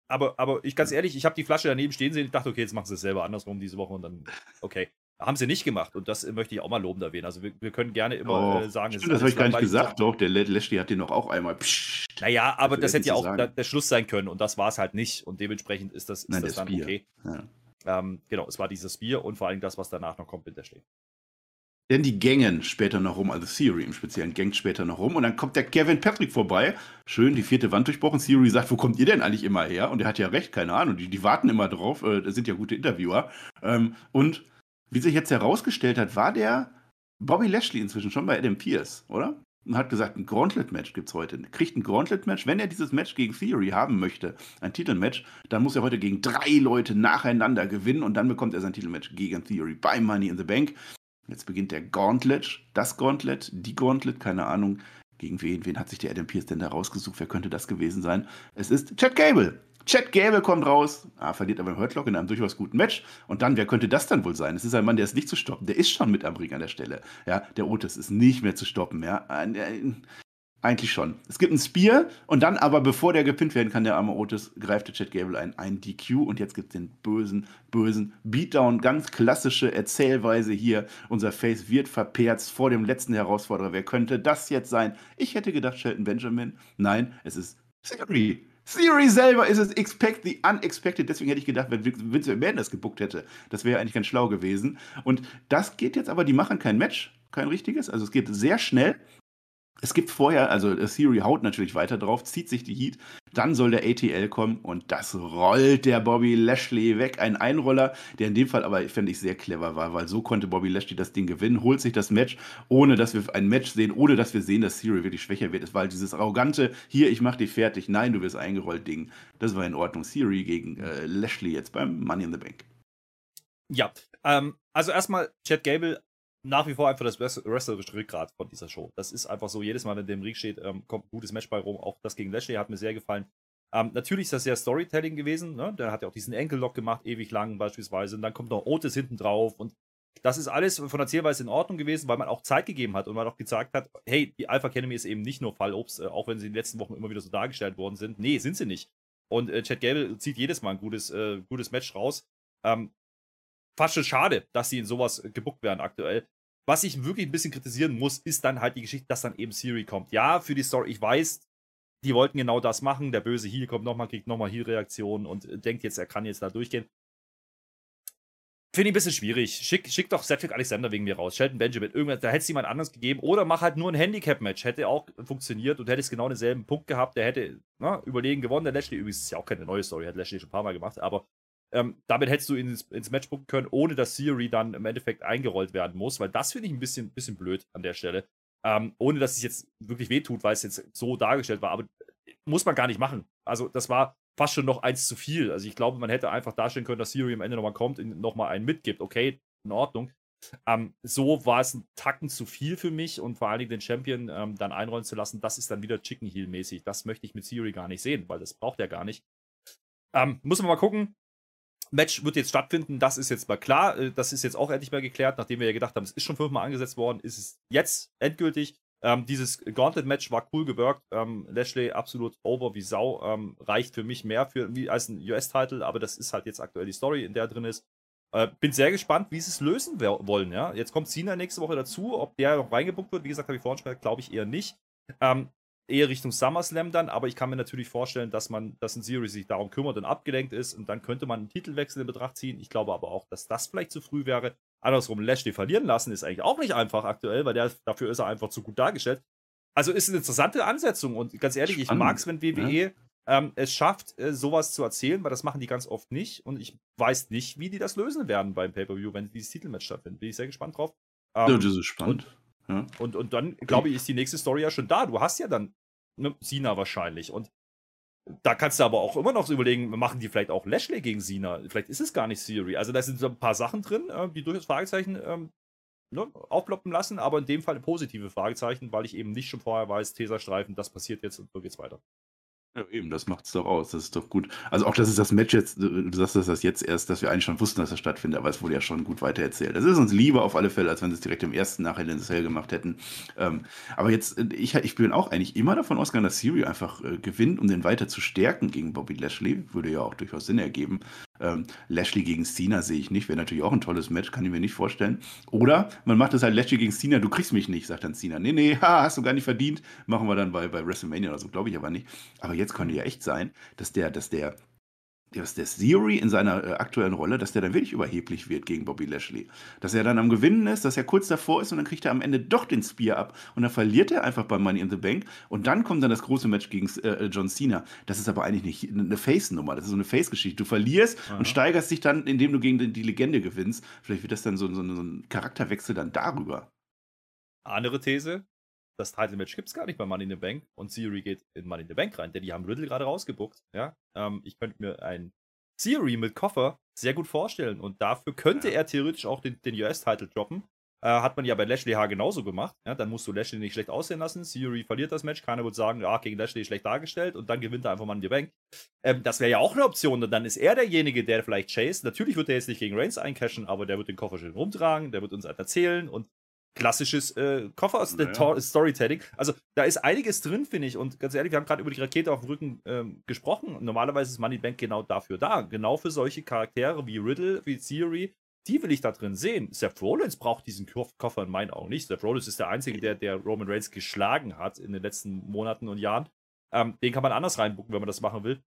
Aber, aber ich ganz ehrlich, ich habe die Flasche daneben stehen sehen. Ich dachte, okay, jetzt machen sie es selber andersrum diese Woche und dann, okay. Haben sie nicht gemacht und das möchte ich auch mal lobend erwähnen. Also wir, wir können gerne immer oh, äh, sagen, stimmt, das habe ich gar nicht gesagt, doch. Der Lashley hat den noch auch einmal. Pssst, naja, aber das hätte ja auch da, der Schluss sein können und das war es halt nicht und dementsprechend ist das, ist Nein, das dann Bier. okay. Ja. Ähm, genau, es war dieses Bier und vor allem das, was danach noch kommt mit Lashley. Denn die gängen später noch rum, also Theory im Speziellen gängt später noch rum. Und dann kommt der Kevin Patrick vorbei. Schön die vierte Wand durchbrochen. Theory sagt, wo kommt ihr denn eigentlich immer her? Und er hat ja recht, keine Ahnung. Die, die warten immer drauf. Äh, das sind ja gute Interviewer. Ähm, und wie sich jetzt herausgestellt hat, war der Bobby Lashley inzwischen schon bei Adam Pierce, oder? Und hat gesagt, ein Gauntlet-Match gibt es heute. Kriegt ein Gauntlet-Match. Wenn er dieses Match gegen Theory haben möchte, ein Titelmatch, dann muss er heute gegen drei Leute nacheinander gewinnen und dann bekommt er sein Titelmatch gegen Theory bei Money in the Bank. Jetzt beginnt der Gauntlet, das Gauntlet, die Gauntlet, keine Ahnung, gegen wen, wen hat sich der Adam Pierce denn da rausgesucht? Wer könnte das gewesen sein? Es ist Chad Gable. Chad Gable kommt raus, ah, verliert aber im Hurtlock in einem durchaus guten Match. Und dann, wer könnte das dann wohl sein? Es ist ein Mann, der ist nicht zu stoppen. Der ist schon mit am Ring an der Stelle. Ja, der Otis ist nicht mehr zu stoppen. Ja, eigentlich schon. Es gibt ein Spear und dann aber, bevor der gepinnt werden kann, der arme Otis, greift der Chad Gable ein, ein DQ und jetzt gibt es den bösen, bösen Beatdown. Ganz klassische Erzählweise hier. Unser Face wird verperzt vor dem letzten Herausforderer. Wer könnte das jetzt sein? Ich hätte gedacht, Shelton Benjamin. Nein, es ist Theory. Theory selber ist es Expect the Unexpected. Deswegen hätte ich gedacht, wenn Vince McMahon das gebuckt hätte, das wäre eigentlich ganz schlau gewesen. Und das geht jetzt aber, die machen kein Match, kein richtiges. Also es geht sehr schnell. Es gibt vorher, also Theory haut natürlich weiter drauf, zieht sich die Heat, dann soll der ATL kommen und das rollt der Bobby Lashley weg. Ein Einroller, der in dem Fall aber, finde ich, sehr clever war, weil so konnte Bobby Lashley das Ding gewinnen, holt sich das Match, ohne dass wir ein Match sehen, ohne dass wir sehen, dass Theory wirklich schwächer wird. Es war halt dieses arrogante, hier, ich mach dich fertig, nein, du wirst eingerollt Ding. Das war in Ordnung. Theory gegen äh, Lashley jetzt beim Money in the Bank. Ja, ähm, also erstmal Chad Gable nach wie vor einfach das wrestlerische Rückgrat von dieser Show. Das ist einfach so, jedes Mal, wenn der im Ring steht, ähm, kommt ein gutes Match bei rum. Auch das gegen Lashley hat mir sehr gefallen. Ähm, natürlich ist das sehr Storytelling gewesen. Ne? Der hat ja auch diesen Enkellock gemacht, ewig lang beispielsweise. Und dann kommt noch Otis hinten drauf. Und das ist alles von der Zählweise in Ordnung gewesen, weil man auch Zeit gegeben hat und man auch gezeigt hat, hey, die Alpha Academy ist eben nicht nur Fallobst, äh, auch wenn sie in den letzten Wochen immer wieder so dargestellt worden sind. Nee, sind sie nicht. Und äh, Chad Gable zieht jedes Mal ein gutes, äh, gutes Match raus. Ähm, fast schon schade, dass sie in sowas gebuckt werden aktuell. Was ich wirklich ein bisschen kritisieren muss, ist dann halt die Geschichte, dass dann eben Siri kommt. Ja, für die Story, ich weiß, die wollten genau das machen. Der böse Heal kommt nochmal, kriegt nochmal Heal-Reaktionen und denkt jetzt, er kann jetzt da durchgehen. Finde ich ein bisschen schwierig. Schick, schick doch Cedric Alexander wegen mir raus. Shelton Benjamin. Irgendwas, da hätte es jemand anderes gegeben. Oder mach halt nur ein Handicap-Match. Hätte auch funktioniert und hätte es genau denselben Punkt gehabt. Der hätte na, ne, überlegen gewonnen. Der Lashley übrigens ist ja auch keine neue Story. Hat Lashley schon ein paar Mal gemacht. Aber ähm, damit hättest du ins, ins Match gucken können, ohne dass Theory dann im Endeffekt eingerollt werden muss, weil das finde ich ein bisschen, bisschen blöd an der Stelle. Ähm, ohne dass es jetzt wirklich wehtut, weil es jetzt so dargestellt war. Aber muss man gar nicht machen. Also, das war fast schon noch eins zu viel. Also, ich glaube, man hätte einfach darstellen können, dass Theory am Ende nochmal kommt und nochmal einen mitgibt. Okay, in Ordnung. Ähm, so war es ein Tacken zu viel für mich und vor allen Dingen den Champion ähm, dann einrollen zu lassen, das ist dann wieder Chicken Heel mäßig. Das möchte ich mit Theory gar nicht sehen, weil das braucht er gar nicht. Ähm, muss man mal gucken. Match wird jetzt stattfinden, das ist jetzt mal klar. Äh, das ist jetzt auch endlich mal geklärt, nachdem wir ja gedacht haben, es ist schon fünfmal angesetzt worden, ist es jetzt endgültig. Ähm, dieses Gauntlet-Match war cool gewirkt. Ähm, Lashley absolut over wie Sau. Ähm, reicht für mich mehr für, wie, als ein US-Title, aber das ist halt jetzt aktuell die Story, in der drin ist. Äh, bin sehr gespannt, wie sie es lösen wollen. Ja? Jetzt kommt Cena nächste Woche dazu. Ob der noch reingebuckt wird, wie gesagt, habe ich vorhin schon gesagt, glaube ich eher nicht. Ähm, eher Richtung SummerSlam dann, aber ich kann mir natürlich vorstellen, dass man, dass ein Series sich darum kümmert und abgelenkt ist und dann könnte man einen Titelwechsel in Betracht ziehen. Ich glaube aber auch, dass das vielleicht zu früh wäre. Andersrum, Lashley verlieren lassen ist eigentlich auch nicht einfach aktuell, weil der, dafür ist er einfach zu gut dargestellt. Also ist eine interessante Ansetzung und ganz ehrlich, Spannend. ich mag es, wenn WWE ja. ähm, es schafft, äh, sowas zu erzählen, weil das machen die ganz oft nicht und ich weiß nicht, wie die das lösen werden beim Pay-Per-View, wenn dieses Titelmatch stattfindet. Bin ich sehr gespannt drauf. Ähm, ja, das ist spannend. Und Und, und dann, glaube ich, ist die nächste Story ja schon da. Du hast ja dann ne, Sina wahrscheinlich. Und da kannst du aber auch immer noch überlegen, machen die vielleicht auch Lashley gegen Sina? Vielleicht ist es gar nicht Theory. Also da sind so ein paar Sachen drin, äh, die durchaus Fragezeichen ähm, ne, aufploppen lassen, aber in dem Fall positive Fragezeichen, weil ich eben nicht schon vorher weiß, Teserstreifen, das passiert jetzt und so geht's weiter. Ja, eben, das macht es doch aus. Das ist doch gut. Also auch, dass es das Match jetzt, du sagst, dass das jetzt erst, dass wir eigentlich schon wussten, dass das stattfindet, aber es wurde ja schon gut weitererzählt. Das ist uns lieber auf alle Fälle, als wenn sie es direkt im ersten Nachhinein in Cell gemacht hätten. Ähm, aber jetzt, ich, ich bin auch eigentlich immer davon ausgegangen, dass Siri einfach äh, gewinnt, um den weiter zu stärken gegen Bobby Lashley. Würde ja auch durchaus Sinn ergeben. Ähm, Lashley gegen Cena sehe ich nicht. Wäre natürlich auch ein tolles Match, kann ich mir nicht vorstellen. Oder man macht es halt Lashley gegen Cena, du kriegst mich nicht, sagt dann Cena. Nee, nee, ha, hast du gar nicht verdient. Machen wir dann bei, bei WrestleMania oder so, glaube ich aber nicht. Aber jetzt könnte ja echt sein, dass der, dass der dass der Theory in seiner äh, aktuellen Rolle, dass der dann wirklich überheblich wird gegen Bobby Lashley. Dass er dann am Gewinnen ist, dass er kurz davor ist und dann kriegt er am Ende doch den Spear ab und dann verliert er einfach bei Money in the Bank und dann kommt dann das große Match gegen äh, John Cena. Das ist aber eigentlich nicht eine Face-Nummer, das ist so eine Face-Geschichte. Du verlierst Aha. und steigerst dich dann, indem du gegen die, die Legende gewinnst. Vielleicht wird das dann so, so, so ein Charakterwechsel dann darüber. Andere These, das Title-Match gibt es gar nicht bei Money in the Bank und Theory geht in Money in the Bank rein, denn die haben Riddle gerade rausgebuckt. Ja? Ähm, ich könnte mir ein Theory mit Koffer sehr gut vorstellen und dafür könnte er theoretisch auch den, den US-Title droppen. Äh, hat man ja bei Lashley H genauso gemacht. Ja? Dann musst du Lashley nicht schlecht aussehen lassen. Theory verliert das Match. Keiner wird sagen, ja, gegen Lashley schlecht dargestellt und dann gewinnt er einfach Money in the Bank. Ähm, das wäre ja auch eine Option und dann ist er derjenige, der vielleicht chase. Natürlich wird er jetzt nicht gegen Reigns eincashen, aber der wird den Koffer schön rumtragen, der wird uns erzählen und klassisches äh, Koffer aus naja. Storytelling. Also da ist einiges drin, finde ich. Und ganz ehrlich, wir haben gerade über die Rakete auf dem Rücken ähm, gesprochen. Normalerweise ist Money Bank genau dafür da. Genau für solche Charaktere wie Riddle, wie Theory. Die will ich da drin sehen. Seth Rollins braucht diesen Koffer in meinen Augen nicht. Seth Rollins ist der Einzige, der, der Roman Reigns geschlagen hat in den letzten Monaten und Jahren. Ähm, den kann man anders reinbucken, wenn man das machen will.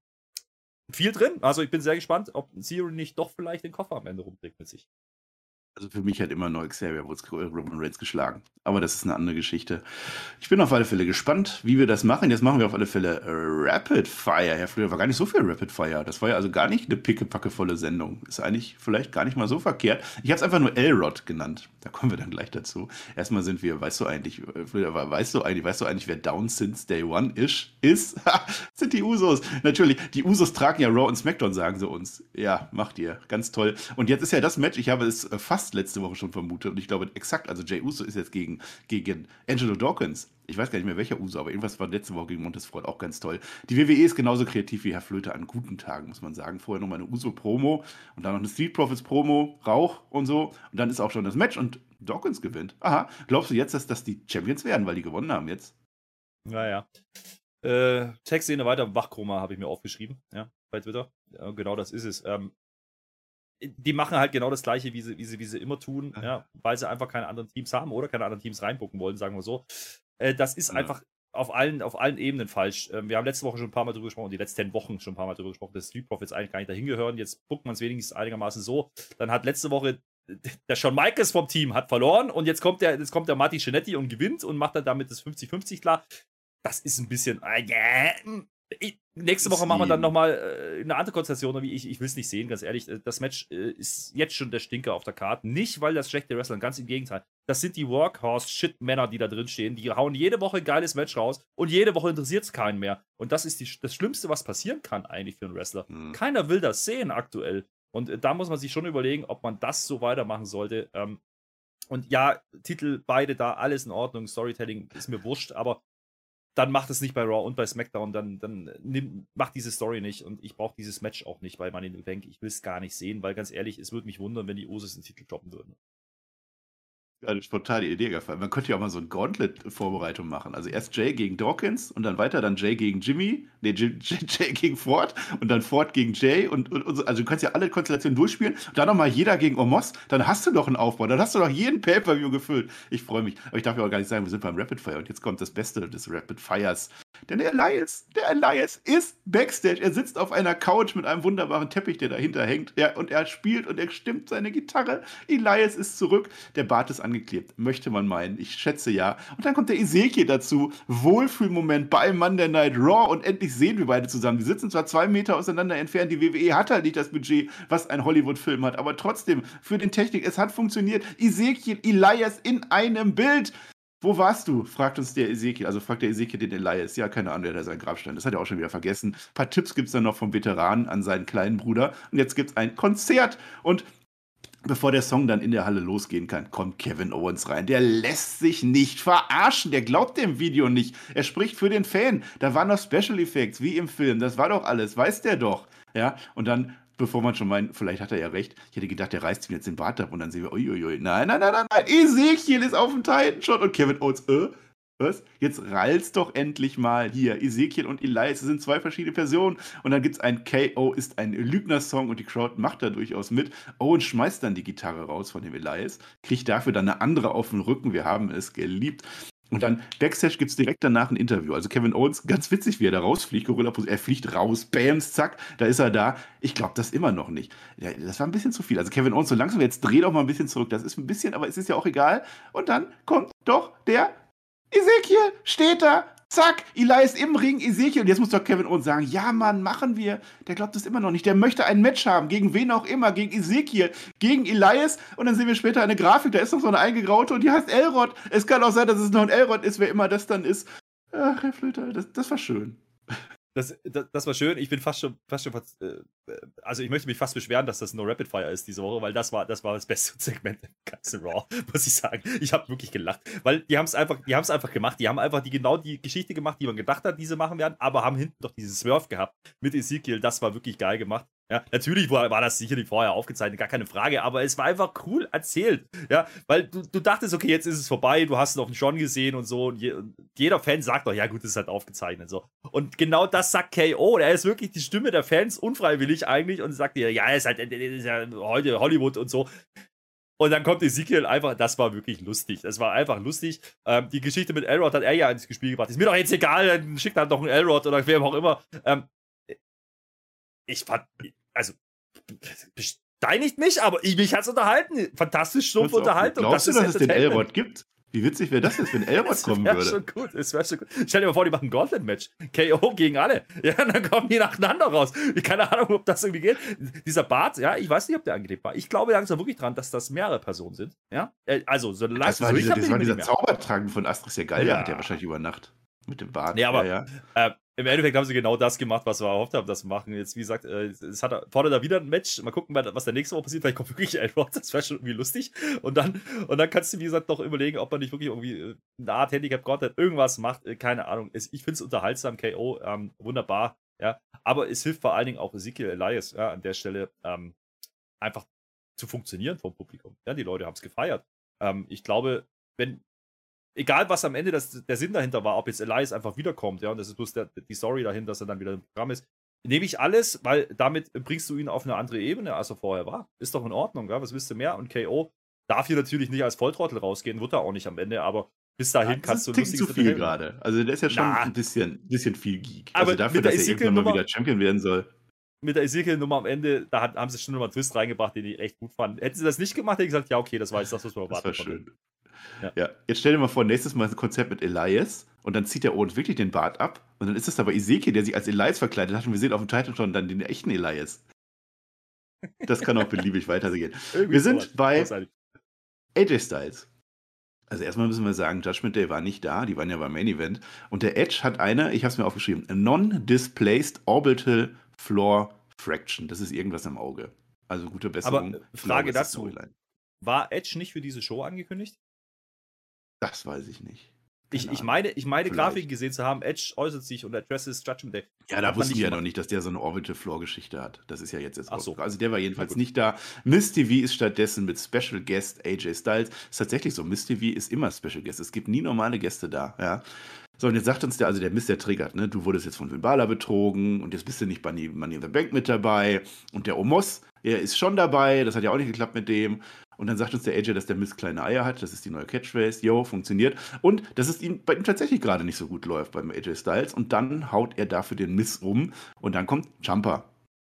Viel drin. Also ich bin sehr gespannt, ob Theory nicht doch vielleicht den Koffer am Ende rumträgt mit sich. Also für mich hat immer neu Xavier Woods Roman Reigns geschlagen. Aber das ist eine andere Geschichte. Ich bin auf alle Fälle gespannt, wie wir das machen. Jetzt machen wir auf alle Fälle Rapid Fire. Ja, früher war gar nicht so viel Rapid Fire. Das war ja also gar nicht eine pickepackevolle Sendung. Ist eigentlich vielleicht gar nicht mal so verkehrt. Ich habe es einfach nur Elrod genannt. Da kommen wir dann gleich dazu. Erstmal sind wir, weißt du eigentlich, weißt du eigentlich, weißt du eigentlich, wer Down since Day One ist? Ist? sind die Usos. Natürlich, die Usos tragen ja Raw und SmackDown, sagen sie uns. Ja, macht ihr. Ganz toll. Und jetzt ist ja das Match, ich habe es fast fast letzte Woche schon vermutet und ich glaube exakt, also Jay Uso ist jetzt gegen, gegen Angelo Dawkins. Ich weiß gar nicht mehr welcher Uso, aber irgendwas war letzte Woche gegen Montesfort auch ganz toll. Die WWE ist genauso kreativ wie Herr Flöte an guten Tagen, muss man sagen. Vorher nochmal eine Uso-Promo und dann noch eine Street Profits-Promo, Rauch und so. Und dann ist auch schon das Match und Dawkins gewinnt. Aha, glaubst du jetzt, dass das die Champions werden, weil die gewonnen haben jetzt? Naja. Äh, Textszene weiter, Wachchroma habe ich mir aufgeschrieben, ja, bei Twitter. Ja, genau das ist es. Ähm, die machen halt genau das Gleiche, wie sie, wie sie, wie sie immer tun, ja. ja weil sie einfach keine anderen Teams haben oder keine anderen Teams reinbucken wollen, sagen wir so. Äh, das ist ja. einfach auf allen, auf allen Ebenen falsch. Ähm, wir haben letzte Woche schon ein paar Mal drüber gesprochen, die letzten Wochen schon ein paar Mal drüber gesprochen, dass Street Profits eigentlich gar nicht dahin gehören. Jetzt guckt man es wenigstens einigermaßen so. Dann hat letzte Woche der Shawn Michaels vom Team hat verloren und jetzt kommt der, jetzt kommt der Marty Cinetti und gewinnt und macht dann damit das 50-50 klar. Das ist ein bisschen, äh, ich, nächste Woche machen wir dann nochmal äh, eine andere Konstellation, wie ich, ich will es nicht sehen, ganz ehrlich. Äh, das Match äh, ist jetzt schon der Stinker auf der Karte. Nicht, weil das schlechte Wrestler, ganz im Gegenteil. Das sind die Workhorse-Shit-Männer, die da drin stehen. Die hauen jede Woche ein geiles Match raus und jede Woche interessiert es keinen mehr. Und das ist die, das Schlimmste, was passieren kann eigentlich für einen Wrestler. Mhm. Keiner will das sehen aktuell. Und äh, da muss man sich schon überlegen, ob man das so weitermachen sollte. Ähm, und ja, Titel beide da, alles in Ordnung. Storytelling ist mir wurscht, aber dann macht es nicht bei Raw und bei SmackDown, dann, dann nimm, macht diese Story nicht und ich brauche dieses Match auch nicht bei Money in the Bank. Ich will es gar nicht sehen, weil ganz ehrlich, es würde mich wundern, wenn die Osis den Titel droppen würden eine spontane Idee gefallen. Man könnte ja auch mal so ein Gauntlet-Vorbereitung machen. Also erst Jay gegen Dawkins und dann weiter dann Jay gegen Jimmy, nee, Jay, Jay gegen Ford und dann Ford gegen Jay und, und, und so. also du kannst ja alle Konstellationen durchspielen und dann nochmal jeder gegen Omos, dann hast du doch einen Aufbau, dann hast du doch jeden Pay-Per-View gefüllt. Ich freue mich, aber ich darf ja auch gar nicht sagen, wir sind beim Rapid Fire und jetzt kommt das Beste des Rapid Fires. Denn der Elias, der Elias ist Backstage. Er sitzt auf einer Couch mit einem wunderbaren Teppich, der dahinter hängt. Ja, und er spielt und er stimmt seine Gitarre. Elias ist zurück. Der Bart ist angeklebt, möchte man meinen. Ich schätze ja. Und dann kommt der Ezekiel dazu. Wohlfühlmoment bei Monday Night Raw. Und endlich sehen wir beide zusammen. Die sitzen zwar zwei Meter auseinander entfernt. Die WWE hat halt nicht das Budget, was ein Hollywood-Film hat. Aber trotzdem, für den Technik, es hat funktioniert. Ezekiel, Elias in einem Bild. Wo warst du? fragt uns der Ezekiel. Also fragt der Ezekiel den Elias. Ja, keine Ahnung, der hat seinen Grabstein. Das hat er auch schon wieder vergessen. Ein paar Tipps gibt es dann noch vom Veteranen an seinen kleinen Bruder. Und jetzt gibt es ein Konzert. Und bevor der Song dann in der Halle losgehen kann, kommt Kevin Owens rein. Der lässt sich nicht verarschen. Der glaubt dem Video nicht. Er spricht für den Fan. Da waren noch Special Effects, wie im Film. Das war doch alles. Weiß der doch. Ja, und dann bevor man schon meint, vielleicht hat er ja recht. Ich hätte gedacht, der reißt ihm jetzt den Bart ab und dann sehen wir, uiuiui, nein, nein, nein, nein, nein, Ezekiel ist auf dem Titan-Shot und Kevin Owens, äh, was? Jetzt rall's doch endlich mal hier. Ezekiel und Elias sind zwei verschiedene Personen. Und dann gibt's ein KO ist ein Lügner-Song und die Crowd macht da durchaus mit. Owen schmeißt dann die Gitarre raus von dem Elias, kriegt dafür dann eine andere auf den Rücken. Wir haben es geliebt. Und dann Backstage gibt es direkt danach ein Interview. Also Kevin Owens, ganz witzig, wie er da rausfliegt. Gorilla er fliegt raus, bams, zack, da ist er da. Ich glaube das immer noch nicht. Ja, das war ein bisschen zu viel. Also Kevin Owens, so langsam, jetzt dreh doch mal ein bisschen zurück. Das ist ein bisschen, aber es ist ja auch egal. Und dann kommt doch der Ezekiel, steht da, Zack, Eli ist im Ring, Ezekiel. Und jetzt muss doch Kevin Owens sagen, ja Mann, machen wir. Der glaubt es immer noch nicht. Der möchte ein Match haben. Gegen wen auch immer. Gegen Ezekiel. Gegen Elias. Und dann sehen wir später eine Grafik. Da ist noch so eine eingegraute und die heißt Elrod. Es kann auch sein, dass es noch ein Elrod ist, wer immer das dann ist. Ach, Herr Flöter, das, das war schön. Das, das, das, war schön. Ich bin fast schon, fast schon, äh, also ich möchte mich fast beschweren, dass das nur Rapid Fire ist diese Woche, weil das war, das war das beste Segment im ganzen Raw, muss ich sagen. Ich habe wirklich gelacht, weil die haben es einfach, die haben es einfach gemacht. Die haben einfach die genau die Geschichte gemacht, die man gedacht hat, diese machen werden, aber haben hinten doch diesen Smurf gehabt mit Ezekiel. Das war wirklich geil gemacht. Ja, natürlich war, war das sicherlich vorher aufgezeichnet, gar keine Frage, aber es war einfach cool erzählt. Ja, weil du, du dachtest, okay, jetzt ist es vorbei, du hast es noch schon gesehen und so. Und, je, und jeder Fan sagt doch, ja gut, es ist halt aufgezeichnet. So. Und genau das sagt KO. Er ist wirklich die Stimme der Fans, unfreiwillig eigentlich, und sagt dir, ja, er ist halt ist ja heute Hollywood und so. Und dann kommt Ezekiel einfach, das war wirklich lustig. Das war einfach lustig. Ähm, die Geschichte mit Elrod hat er ja ins Spiel gebracht. Ist mir doch jetzt egal, dann schickt er doch einen Elrod oder wer auch immer. Ähm, ich fand, also besteinigt mich, aber ich, mich hat's unterhalten. Fantastisch stumpf Unterhaltung. Glaubst das du, dass es den Elrod gibt? Wie witzig wäre das jetzt, wenn Elrod kommen würde? Schon gut, das wäre schon gut. Stell dir mal vor, die machen ein Gauntlet-Match. KO gegen alle. Ja, dann kommen die nacheinander raus. Keine Ahnung, ob das irgendwie geht. Dieser Bart, ja, ich weiß nicht, ob der angelegt war. Ich glaube langsam wirklich dran, dass das mehrere Personen sind. Ja, äh, also so lange. Das war, dieser, das war dieser Zaubertragen von Astrid Segal, ja. hat ja wahrscheinlich über Nacht. Mit dem Bart. Ja, aber ja, ja. Äh, im Endeffekt haben sie genau das gemacht, was wir erhofft haben, sie machen. Jetzt, wie gesagt, äh, es hat, fordert da wieder ein Match. Mal gucken, was der nächste Woche passiert. Vielleicht kommt wirklich Edward. Das wäre schon irgendwie lustig. Und dann, und dann kannst du, wie gesagt, noch überlegen, ob man nicht wirklich irgendwie äh, eine Art Handicap-Content irgendwas macht. Äh, keine Ahnung. Ich finde es unterhaltsam. KO, ähm, wunderbar. Ja. Aber es hilft vor allen Dingen auch Ezekiel Elias ja, an der Stelle ähm, einfach zu funktionieren vom Publikum. Ja, die Leute haben es gefeiert. Ähm, ich glaube, wenn egal was am Ende das, der Sinn dahinter war, ob jetzt Elias einfach wiederkommt, ja, und das ist bloß der, die Story dahinter, dass er dann wieder im Programm ist, nehme ich alles, weil damit bringst du ihn auf eine andere Ebene, als er vorher war. Ist doch in Ordnung, ja? was willst du mehr? Und KO darf hier natürlich nicht als Volltrottel rausgehen, wird er auch nicht am Ende, aber bis dahin ja, kannst du lustig zu viel gerade. Also der ist ja schon Na. ein bisschen, bisschen viel Geek. Aber also dafür, dass er irgendwann mal wieder Champion werden soll mit der Ezekiel-Nummer am Ende, da haben sie schon nochmal einen Twist reingebracht, den ich echt gut fand. Hätten sie das nicht gemacht, hätte ich gesagt, ja, okay, das war jetzt das, was wir erwarten. Das war schön. Ja. ja. jetzt stell dir mal vor, nächstes Mal ein Konzept mit Elias und dann zieht der Owens wirklich den Bart ab und dann ist es aber Ezekiel, der sich als Elias verkleidet hat und wir sehen auf dem Titel schon dann den echten Elias. Das kann auch beliebig weitergehen. wir sind bei AJ Styles. Also erstmal müssen wir sagen, Judgment Day war nicht da, die waren ja beim Main Event. Und der Edge hat eine, ich habe es mir aufgeschrieben, Non-Displaced Orbital Floor Fraction. Das ist irgendwas am Auge. Also gute Besserung. Aber Frage dazu. War Edge nicht für diese Show angekündigt? Das weiß ich nicht. Ich, ich, meine, ich meine Grafiken gesehen zu haben, Edge äußert sich und addresses Judgment Day. Ja, da wussten wir ja noch nicht, dass der so eine Orbital Floor Geschichte hat. Das ist ja jetzt jetzt Ach so. Also der war jedenfalls nicht da. Miss TV ist stattdessen mit Special Guest AJ Styles. Ist tatsächlich so, Miss TV ist immer Special Guest. Es gibt nie normale Gäste da, ja. So, und jetzt sagt uns der, also der Mist, der triggert, ne? Du wurdest jetzt von Wimbala betrogen und jetzt bist du nicht bei Money in the Bank mit dabei. Und der Omos, er ist schon dabei, das hat ja auch nicht geklappt mit dem. Und dann sagt uns der AJ, dass der Miss kleine Eier hat. Das ist die neue Catchphrase. Yo, funktioniert. Und dass es ihm, bei ihm tatsächlich gerade nicht so gut läuft beim AJ Styles. Und dann haut er dafür den Miss um. Und dann kommt Jumper.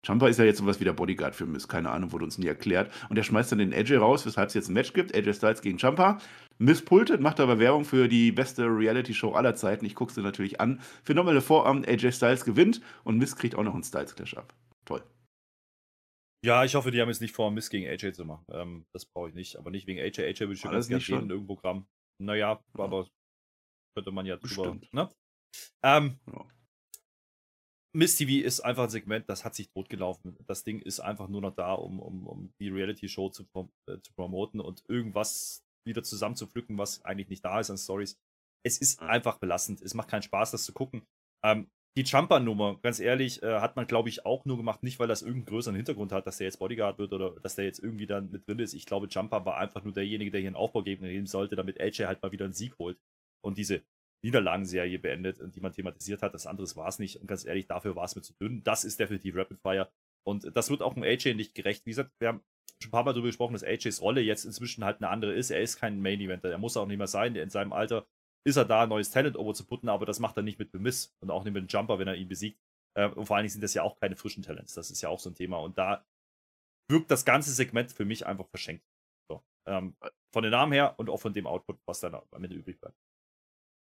Jumper ist ja jetzt sowas wie der Bodyguard für Miss. Keine Ahnung, wurde uns nie erklärt. Und er schmeißt dann den AJ raus, weshalb es jetzt ein Match gibt. AJ Styles gegen Jumper. Miss pultet, macht aber Werbung für die beste Reality-Show aller Zeiten. Ich gucke sie natürlich an. Für Vorabend, AJ Styles gewinnt und Miss kriegt auch noch einen Styles-Clash ab. Toll. Ja, ich hoffe, die haben jetzt nicht vor, Miss gegen AJ zu machen. Ähm, das brauche ich nicht, aber nicht wegen AJ. AJ würde ich schon ganz gerne sehen in irgendeinem Programm. Naja, ja. aber könnte man ja drüber. Ne? Ähm, ja. Miss TV ist einfach ein Segment, das hat sich totgelaufen. Das Ding ist einfach nur noch da, um, um, um die Reality-Show zu, äh, zu promoten und irgendwas wieder zusammenzupflücken, was eigentlich nicht da ist an Stories. Es ist einfach belastend. Es macht keinen Spaß, das zu gucken. Ähm, die Jumper-Nummer, ganz ehrlich, äh, hat man, glaube ich, auch nur gemacht, nicht weil das irgendeinen größeren Hintergrund hat, dass der jetzt Bodyguard wird oder dass der jetzt irgendwie dann mit drin ist. Ich glaube, Jumper war einfach nur derjenige, der hier einen Aufbau geben sollte, damit AJ halt mal wieder einen Sieg holt und diese Niederlagenserie beendet, die man thematisiert hat. Das andere war es nicht. Und ganz ehrlich, dafür war es mir zu dünn. Das ist definitiv Rapid Fire. Und das wird auch dem AJ nicht gerecht. Wie gesagt, wir haben schon ein paar Mal darüber gesprochen, dass AJs Rolle jetzt inzwischen halt eine andere ist. Er ist kein Main Eventer. Er muss auch nicht mehr sein. In seinem Alter ist er da, neues Talent over zu putten, aber das macht er nicht mit Bemiss und auch nicht mit dem Jumper, wenn er ihn besiegt. Äh, und vor allen Dingen sind das ja auch keine frischen Talents. Das ist ja auch so ein Thema. Und da wirkt das ganze Segment für mich einfach verschenkt. So, ähm, von den Namen her und auch von dem Output, was dann am Ende übrig bleibt.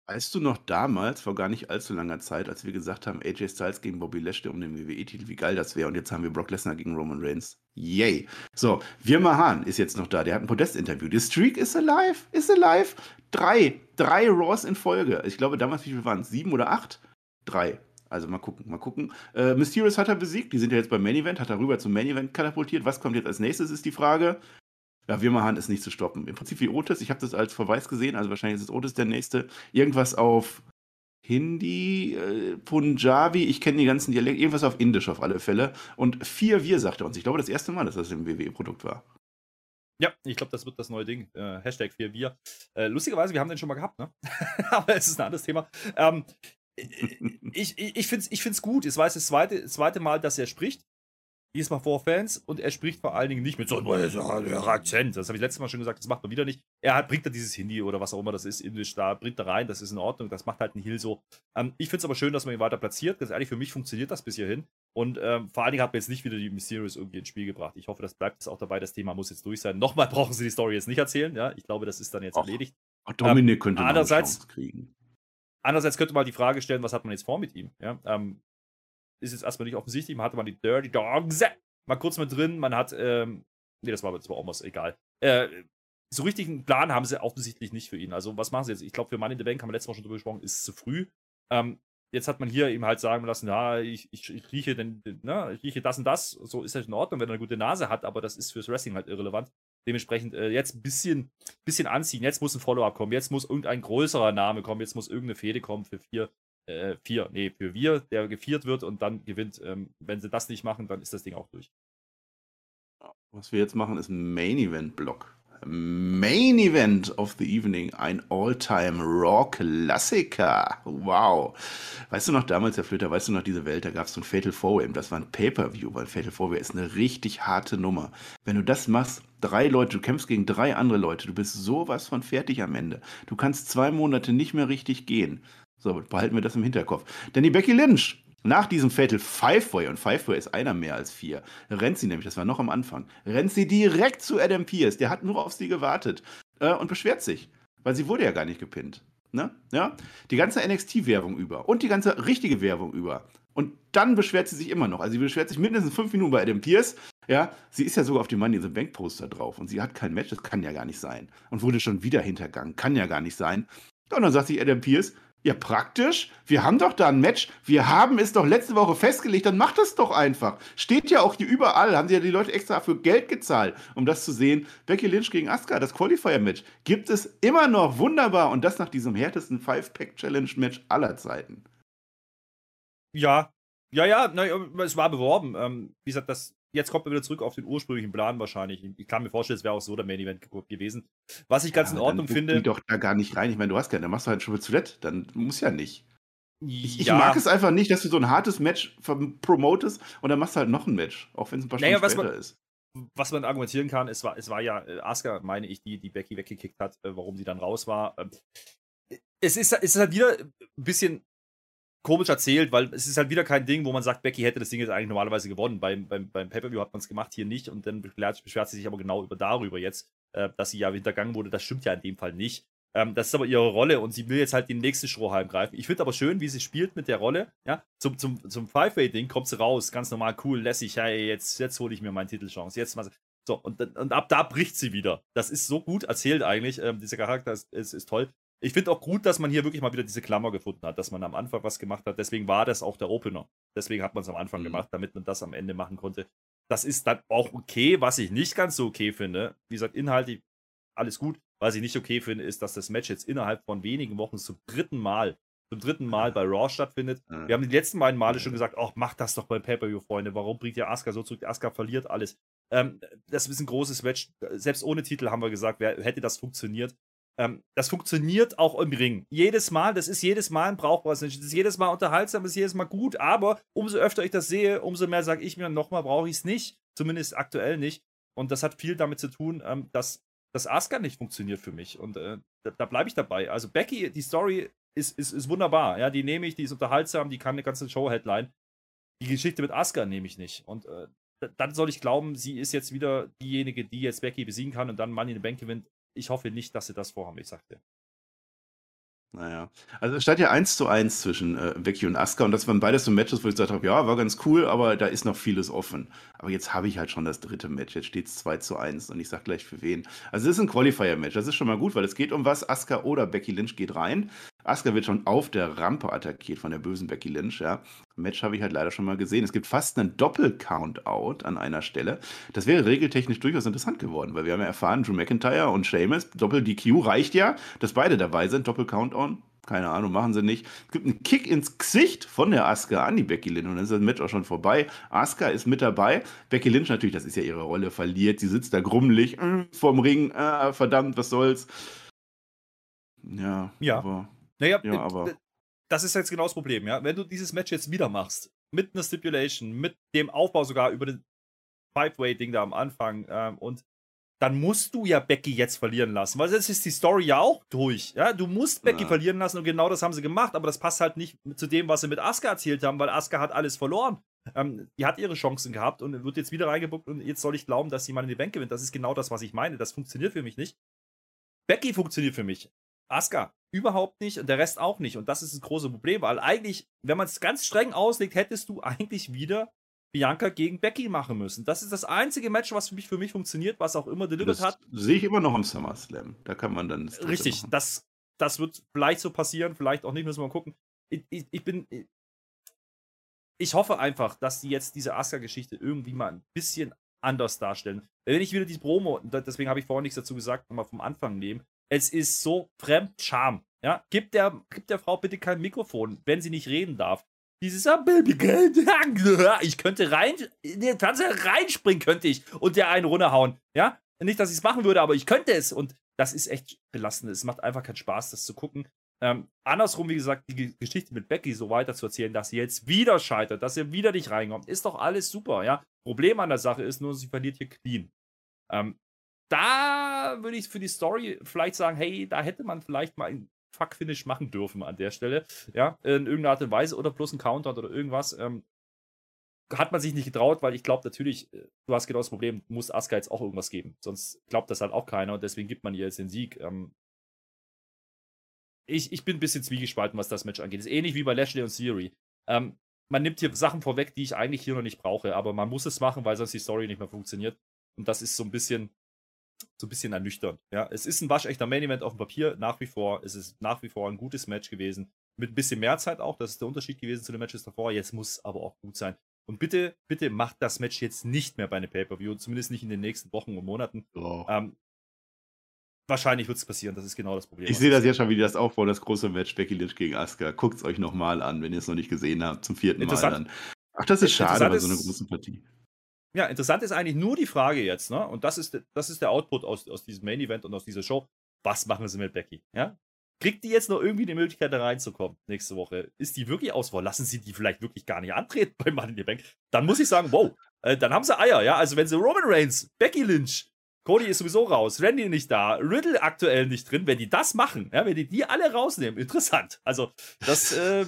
Weißt du noch damals, vor gar nicht allzu langer Zeit, als wir gesagt haben, AJ Styles gegen Bobby Lashley um den WWE-Titel, wie geil das wäre. Und jetzt haben wir Brock Lesnar gegen Roman Reigns. Yay. So, Virma Hahn ist jetzt noch da. Der hat ein Podest-Interview. Die Streak is alive, is alive. Drei, drei Raws in Folge. Ich glaube, damals, wie viel waren es? Sieben oder acht? Drei. Also mal gucken, mal gucken. Äh, Mysterious hat er besiegt. Die sind ja jetzt beim Main Event, hat er rüber zum Main Event katapultiert. Was kommt jetzt als nächstes, ist die Frage. Ja, Wirmerhahn ist nicht zu stoppen. Im Prinzip wie Otis. Ich habe das als Verweis gesehen, also wahrscheinlich ist Otis der nächste. Irgendwas auf Hindi, äh, Punjabi, ich kenne die ganzen Dialekte, irgendwas auf Indisch auf alle Fälle. Und vier Wir, sagt er uns. Ich glaube, das erste Mal, dass das im WWE-Produkt war. Ja, ich glaube, das wird das neue Ding. Äh, Hashtag 4 Wir. Äh, lustigerweise, wir haben den schon mal gehabt, ne? Aber es ist ein anderes Thema. Ähm, ich ich, ich finde es ich find's gut. Es war das zweite, zweite Mal, dass er spricht diesmal vor Fans und er spricht vor allen Dingen nicht mit so einem Akzent. Das habe ich letztes Mal schon gesagt, das macht man wieder nicht. Er hat, bringt da dieses Hindi oder was auch immer das ist, Indisch da, bringt da rein, das ist in Ordnung, das macht halt ein Heal so. Ähm, ich finde es aber schön, dass man ihn weiter platziert. Ganz ehrlich, für mich funktioniert das bis hierhin. Und ähm, vor allen Dingen hat man jetzt nicht wieder die Mysterious irgendwie ins Spiel gebracht. Ich hoffe, das bleibt jetzt auch dabei. Das Thema muss jetzt durch sein. Nochmal brauchen sie die Story jetzt nicht erzählen. Ja, ich glaube, das ist dann jetzt Och, erledigt. Auch Dominik ähm, könnte man andererseits, kriegen. Andererseits könnte man die Frage stellen, was hat man jetzt vor mit ihm? Ja, ähm, ist jetzt erstmal nicht offensichtlich. Man hatte mal die Dirty Dogs mal kurz mit drin. Man hat, ähm, nee, das war, das war was egal. Äh, so richtigen Plan haben sie offensichtlich nicht für ihn. Also, was machen sie jetzt? Ich glaube, für Money in the Bank haben wir letztes Mal schon drüber gesprochen, ist zu früh. Ähm, jetzt hat man hier ihm halt sagen lassen, ja, ich, ich, ich rieche denn, ne, ich rieche das und das, so ist das in Ordnung, wenn er eine gute Nase hat, aber das ist fürs Wrestling halt irrelevant. Dementsprechend äh, jetzt ein bisschen, bisschen anziehen, jetzt muss ein Follow-up kommen, jetzt muss irgendein größerer Name kommen, jetzt muss irgendeine Fehde kommen für vier, äh, vier, nee, für wir, der geviert wird und dann gewinnt. Ähm, wenn sie das nicht machen, dann ist das Ding auch durch. Was wir jetzt machen, ist ein Main Event Block. Main Event of the Evening, ein All-Time Raw-Klassiker. Wow. Weißt du noch damals, Herr Flöter, weißt du noch diese Welt, da gab es so ein Fatal Four-Way, das war ein Pay-Per-View, weil Fatal Four-Way ist eine richtig harte Nummer. Wenn du das machst, drei Leute, du kämpfst gegen drei andere Leute, du bist sowas von fertig am Ende. Du kannst zwei Monate nicht mehr richtig gehen. So, behalten wir das im Hinterkopf. Denn die Becky Lynch nach diesem Fatal Five-Way, und Five-Way ist einer mehr als vier, rennt sie nämlich, das war noch am Anfang, rennt sie direkt zu Adam Pierce. Der hat nur auf sie gewartet äh, und beschwert sich, weil sie wurde ja gar nicht gepinnt. Ne? Ja? Die ganze NXT-Werbung über und die ganze richtige Werbung über. Und dann beschwert sie sich immer noch. Also sie beschwert sich mindestens fünf Minuten bei Adam Pierce. Ja, sie ist ja sogar auf dem Money in the Bank Poster drauf und sie hat kein Match, das kann ja gar nicht sein. Und wurde schon wieder hintergangen, kann ja gar nicht sein. Und dann sagt sich Adam Pierce, ja, praktisch. Wir haben doch da ein Match. Wir haben es doch letzte Woche festgelegt. Dann macht es doch einfach. Steht ja auch hier überall. Haben sie ja die Leute extra für Geld gezahlt, um das zu sehen. Becky Lynch gegen Asuka, das Qualifier-Match, gibt es immer noch. Wunderbar. Und das nach diesem härtesten Five-Pack-Challenge-Match aller Zeiten. Ja. Ja, ja, na, es war beworben. Ähm, wie gesagt, das jetzt kommt man wieder zurück auf den ursprünglichen Plan wahrscheinlich. Ich kann mir vorstellen, es wäre auch so der Main Event gewesen. Was ich ganz ja, in Ordnung dann finde. Die doch da gar nicht rein. Ich meine, du hast ja, dann machst du halt Triple Threat. Dann muss ja nicht. Ich, ich mag es einfach nicht, dass du so ein hartes Match promotest und dann machst du halt noch ein Match, auch wenn es ein paar Stunden naja, später man, ist. was man argumentieren kann, es war, es war ja äh, Asuka, meine ich, die, die Becky weggekickt hat, äh, warum sie dann raus war. Ähm, es ist, es ist halt wieder ein bisschen komisch erzählt, weil es ist halt wieder kein Ding, wo man sagt, Becky hätte das Ding jetzt eigentlich normalerweise gewonnen. Beim, beim, beim Pay-Per-View hat man es gemacht, hier nicht. Und dann beschwert, sie sich aber genau über darüber jetzt, äh, dass sie ja hintergangen wurde. Das stimmt ja in dem Fall nicht. Ähm, das ist aber ihre Rolle und sie will jetzt halt den nächsten Strohhalm greifen. Ich finde aber schön, wie sie spielt mit der Rolle. Ja, zum, zum, zum Five-Way-Ding kommt sie raus, ganz normal, cool, lässig. Hey, jetzt, jetzt hole ich mir meine Titelchance. Jetzt mal. So, und, und ab da bricht sie wieder. Das ist so gut erzählt eigentlich. Ähm, dieser Charakter ist, ist, ist toll. Ich finde auch gut, dass man hier wirklich mal wieder diese Klammer gefunden hat, dass man am Anfang was gemacht hat. Deswegen war das auch der Opener. Deswegen hat man es am Anfang mhm. gemacht, damit man das am Ende machen konnte. Das ist dann auch okay. Was ich nicht ganz so okay finde, wie gesagt, inhaltlich alles gut. Was ich nicht okay finde, ist, dass das Match jetzt innerhalb von wenigen Wochen zum dritten Mal, zum dritten Mal bei Raw stattfindet. Mhm. Wir haben die letzten beiden Male schon gesagt, ach, macht das doch beim Pay-Per-View, Freunde. Warum bringt ihr Asuka so zurück? Asuka verliert alles. Ähm, das ist ein großes Match. Selbst ohne Titel haben wir gesagt, wer, hätte das funktioniert. Ähm, das funktioniert auch im Ring. Jedes Mal, das ist jedes Mal ein brauchbares Match. Das ist jedes Mal unterhaltsam, das ist jedes Mal gut, aber umso öfter ich das sehe, umso mehr sage ich mir, nochmal brauche ich es nicht. Zumindest aktuell nicht. Und das hat viel damit zu tun, ähm, dass das Asuka nicht funktioniert für mich. Und äh, da, da bleibe ich dabei. Also Becky, die Story ist, ist, ist wunderbar. Ja, die nehme ich, die ist unterhaltsam, die kann eine ganze Show-Headline. Die Geschichte mit Asuka nehme ich nicht. Und äh, dann soll ich glauben, sie ist jetzt wieder diejenige, die jetzt Becky besiegen kann und dann Money in the Bank gewinnt ich hoffe nicht, dass sie das vorhaben, ich sagte. Naja, also es stand ja 1 zu 1 zwischen äh, Becky und Asuka und das waren beides so Matches, wo ich gesagt habe, ja, war ganz cool, aber da ist noch vieles offen. Aber jetzt habe ich halt schon das dritte Match, jetzt steht es 2 zu 1 und ich sage gleich für wen. Also es ist ein Qualifier-Match, das ist schon mal gut, weil es geht um was, Asuka oder Becky Lynch geht rein. Asuka wird schon auf der Rampe attackiert von der bösen Becky Lynch, ja. Match habe ich halt leider schon mal gesehen. Es gibt fast einen Doppel-Count-Out an einer Stelle. Das wäre regeltechnisch durchaus interessant geworden, weil wir haben ja erfahren, Drew McIntyre und Sheamus, Doppel-DQ reicht ja, dass beide dabei sind. Doppel-Count-On, keine Ahnung, machen sie nicht. Es gibt einen Kick ins Gesicht von der Asuka an die Becky Lynch und dann ist das Match auch schon vorbei. Asuka ist mit dabei. Becky Lynch natürlich, das ist ja ihre Rolle, verliert. Sie sitzt da grummelig äh, vorm Ring. Äh, verdammt, was soll's. Ja, ja. aber naja, ja, aber das ist jetzt genau das Problem, ja. Wenn du dieses Match jetzt wieder machst, mit einer Stipulation, mit dem Aufbau sogar über den Five-Way-Ding da am Anfang ähm, und dann musst du ja Becky jetzt verlieren lassen, weil jetzt ist die Story ja auch durch. Ja, du musst Becky ja. verlieren lassen und genau das haben sie gemacht, aber das passt halt nicht zu dem, was sie mit Asuka erzählt haben, weil Asuka hat alles verloren. Ähm, die hat ihre Chancen gehabt und wird jetzt wieder reingebuckt und jetzt soll ich glauben, dass sie mal in die Bank gewinnt. Das ist genau das, was ich meine. Das funktioniert für mich nicht. Becky funktioniert für mich. Asuka überhaupt nicht und der Rest auch nicht. Und das ist das große Problem, weil eigentlich, wenn man es ganz streng auslegt, hättest du eigentlich wieder Bianca gegen Becky machen müssen. Das ist das einzige Match, was für mich, für mich funktioniert, was auch immer delivered das hat. Sehe ich immer noch im SummerSlam. Da kann man dann. Richtig, das, das wird vielleicht so passieren, vielleicht auch nicht, müssen wir mal gucken. Ich, ich, ich bin. Ich hoffe einfach, dass die jetzt diese Asuka-Geschichte irgendwie mal ein bisschen anders darstellen. Wenn ich wieder die Promo, deswegen habe ich vorhin nichts dazu gesagt, nochmal vom Anfang nehmen, es ist so Fremdscham. Ja, gib der, gib der Frau bitte kein Mikrofon, wenn sie nicht reden darf. Dieses ah, Baby ich könnte rein, in den Fernseher reinspringen könnte ich und der einen runterhauen. Ja, nicht, dass ich es machen würde, aber ich könnte es und das ist echt belastend. Es macht einfach keinen Spaß, das zu gucken. Ähm, andersrum, wie gesagt, die Geschichte mit Becky so weiter zu erzählen, dass sie jetzt wieder scheitert, dass sie wieder nicht reinkommt, ist doch alles super, ja. Problem an der Sache ist nur, sie verliert hier clean. Ähm, da würde ich für die Story vielleicht sagen, hey, da hätte man vielleicht mal ein Fuck-Finish machen dürfen an der Stelle. Ja, in irgendeiner Art und Weise oder bloß ein Counter oder irgendwas. Ähm, hat man sich nicht getraut, weil ich glaube natürlich, äh, du hast genau das Problem, muss Asuka jetzt auch irgendwas geben. Sonst glaubt das halt auch keiner und deswegen gibt man ihr jetzt den Sieg. Ähm, ich, ich bin ein bisschen zwiegespalten, was das Match angeht. Ist ähnlich wie bei Lashley und Theory. Ähm, man nimmt hier Sachen vorweg, die ich eigentlich hier noch nicht brauche, aber man muss es machen, weil sonst die Story nicht mehr funktioniert. Und das ist so ein bisschen, so ein bisschen ernüchternd. Ja, es ist ein waschechter Main Event auf dem Papier, nach wie vor. Es ist nach wie vor ein gutes Match gewesen. Mit ein bisschen mehr Zeit auch, das ist der Unterschied gewesen zu den Matches davor. Jetzt muss aber auch gut sein. Und bitte, bitte macht das Match jetzt nicht mehr bei einem Pay-Per-View, zumindest nicht in den nächsten Wochen und Monaten. Oh. Ähm, wahrscheinlich wird es passieren, das ist genau das Problem. Ich sehe das ja schon, wie das aufbaut, das große Match Becky Lynch gegen Asuka. Guckt es euch nochmal an, wenn ihr es noch nicht gesehen habt, zum vierten Mal dann. Ach, das ist schade bei so einer großen Partie. Ja, interessant ist eigentlich nur die Frage jetzt, ne? Und das ist, das ist der Output aus, aus diesem Main Event und aus dieser Show. Was machen sie mit Becky? Ja? Kriegt die jetzt noch irgendwie die Möglichkeit, da reinzukommen nächste Woche? Ist die wirklich Auswahl? Lassen sie die vielleicht wirklich gar nicht antreten bei Money in the Bank? Dann muss ich sagen, wow, äh, dann haben sie Eier, ja. Also wenn sie Roman Reigns, Becky Lynch, Cody ist sowieso raus, Randy nicht da, Riddle aktuell nicht drin. Wenn die das machen, ja, wenn die die alle rausnehmen, interessant. Also, das, äh,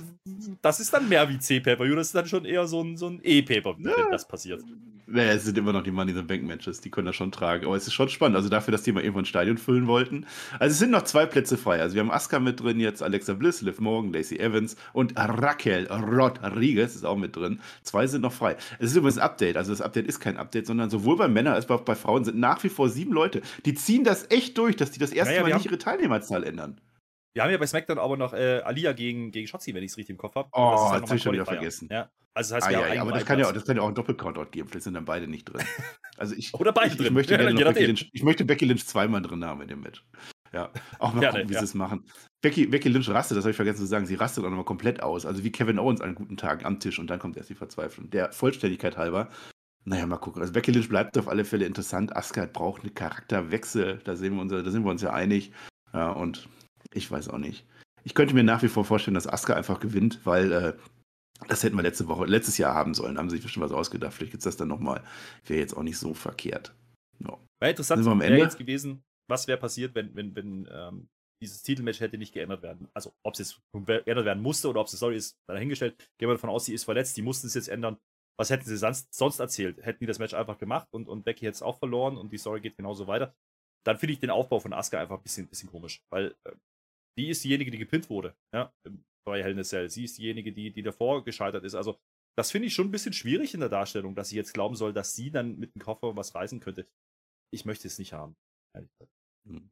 das ist dann mehr wie C-Pay-Per-View, das ist dann schon eher so ein, so ein E-Paper, wenn das passiert. Naja, es sind immer noch die Money in the Bank Matches, die können das schon tragen. Aber es ist schon spannend. Also dafür, dass die mal irgendwo ein Stadion füllen wollten. Also es sind noch zwei Plätze frei. Also wir haben Asuka mit drin jetzt, Alexa Bliss, Liv Morgan, Lacey Evans und Raquel Rodriguez ist auch mit drin. Zwei sind noch frei. Es ist übrigens ein Update. Also das Update ist kein Update, sondern sowohl bei Männern als auch bei Frauen sind nach wie vor sieben Leute. Die ziehen das echt durch, dass die das erste naja, Mal nicht ihre Teilnehmerzahl ändern. Wir haben ja bei SmackDown aber noch äh, Alia gegen, gegen Shotzi, wenn ich es richtig im Kopf habe. Oh, das, halt das habe ich schon wieder vergessen. Ja. Also das heißt, ah, ja, aber das kann, ja, das kann ja auch einen Doppelcountout geben. Vielleicht sind dann beide nicht drin. Also ich, Oder beide ich, drin. Ich möchte, ja, Becky Lynch, ich möchte Becky Lynch zweimal drin haben in dem Match. Ja, auch mal gucken, wie ja. sie es machen. Becky, Becky Lynch rastet, das habe ich vergessen zu sagen, sie rastet auch nochmal komplett aus. Also wie Kevin Owens an guten Tagen am Tisch und dann kommt erst die Verzweiflung. Der Vollständigkeit halber. Naja, mal gucken. Also Becky Lynch bleibt auf alle Fälle interessant. Asuka braucht einen Charakterwechsel. Da, sehen wir uns, da sind wir uns ja einig. Ja, und ich weiß auch nicht ich könnte mir nach wie vor vorstellen, dass Asuka einfach gewinnt, weil äh, das hätten wir letzte Woche, letztes Jahr haben sollen. Da haben sie sich bestimmt was ausgedacht. Vielleicht gibt es das dann nochmal. Wäre jetzt auch nicht so verkehrt. No. Wäre interessant wäre jetzt gewesen, was wäre passiert, wenn, wenn, wenn ähm, dieses Titelmatch hätte nicht geändert werden. Also, ob es jetzt geändert werden musste oder ob es sorry ist, dahingestellt. Gehen wir davon aus, sie ist verletzt, die mussten es jetzt ändern. Was hätten sie sonst, sonst erzählt? Hätten die das Match einfach gemacht und, und Becky hätte es auch verloren und die Story geht genauso weiter. Dann finde ich den Aufbau von Asuka einfach ein bisschen, bisschen komisch, weil äh, die ist diejenige, die gepinnt wurde, ja, bei Hell in a Cell. Sie ist diejenige, die, die davor gescheitert ist. Also, das finde ich schon ein bisschen schwierig in der Darstellung, dass sie jetzt glauben soll, dass sie dann mit dem Koffer was reißen könnte. Ich möchte es nicht haben. Hm.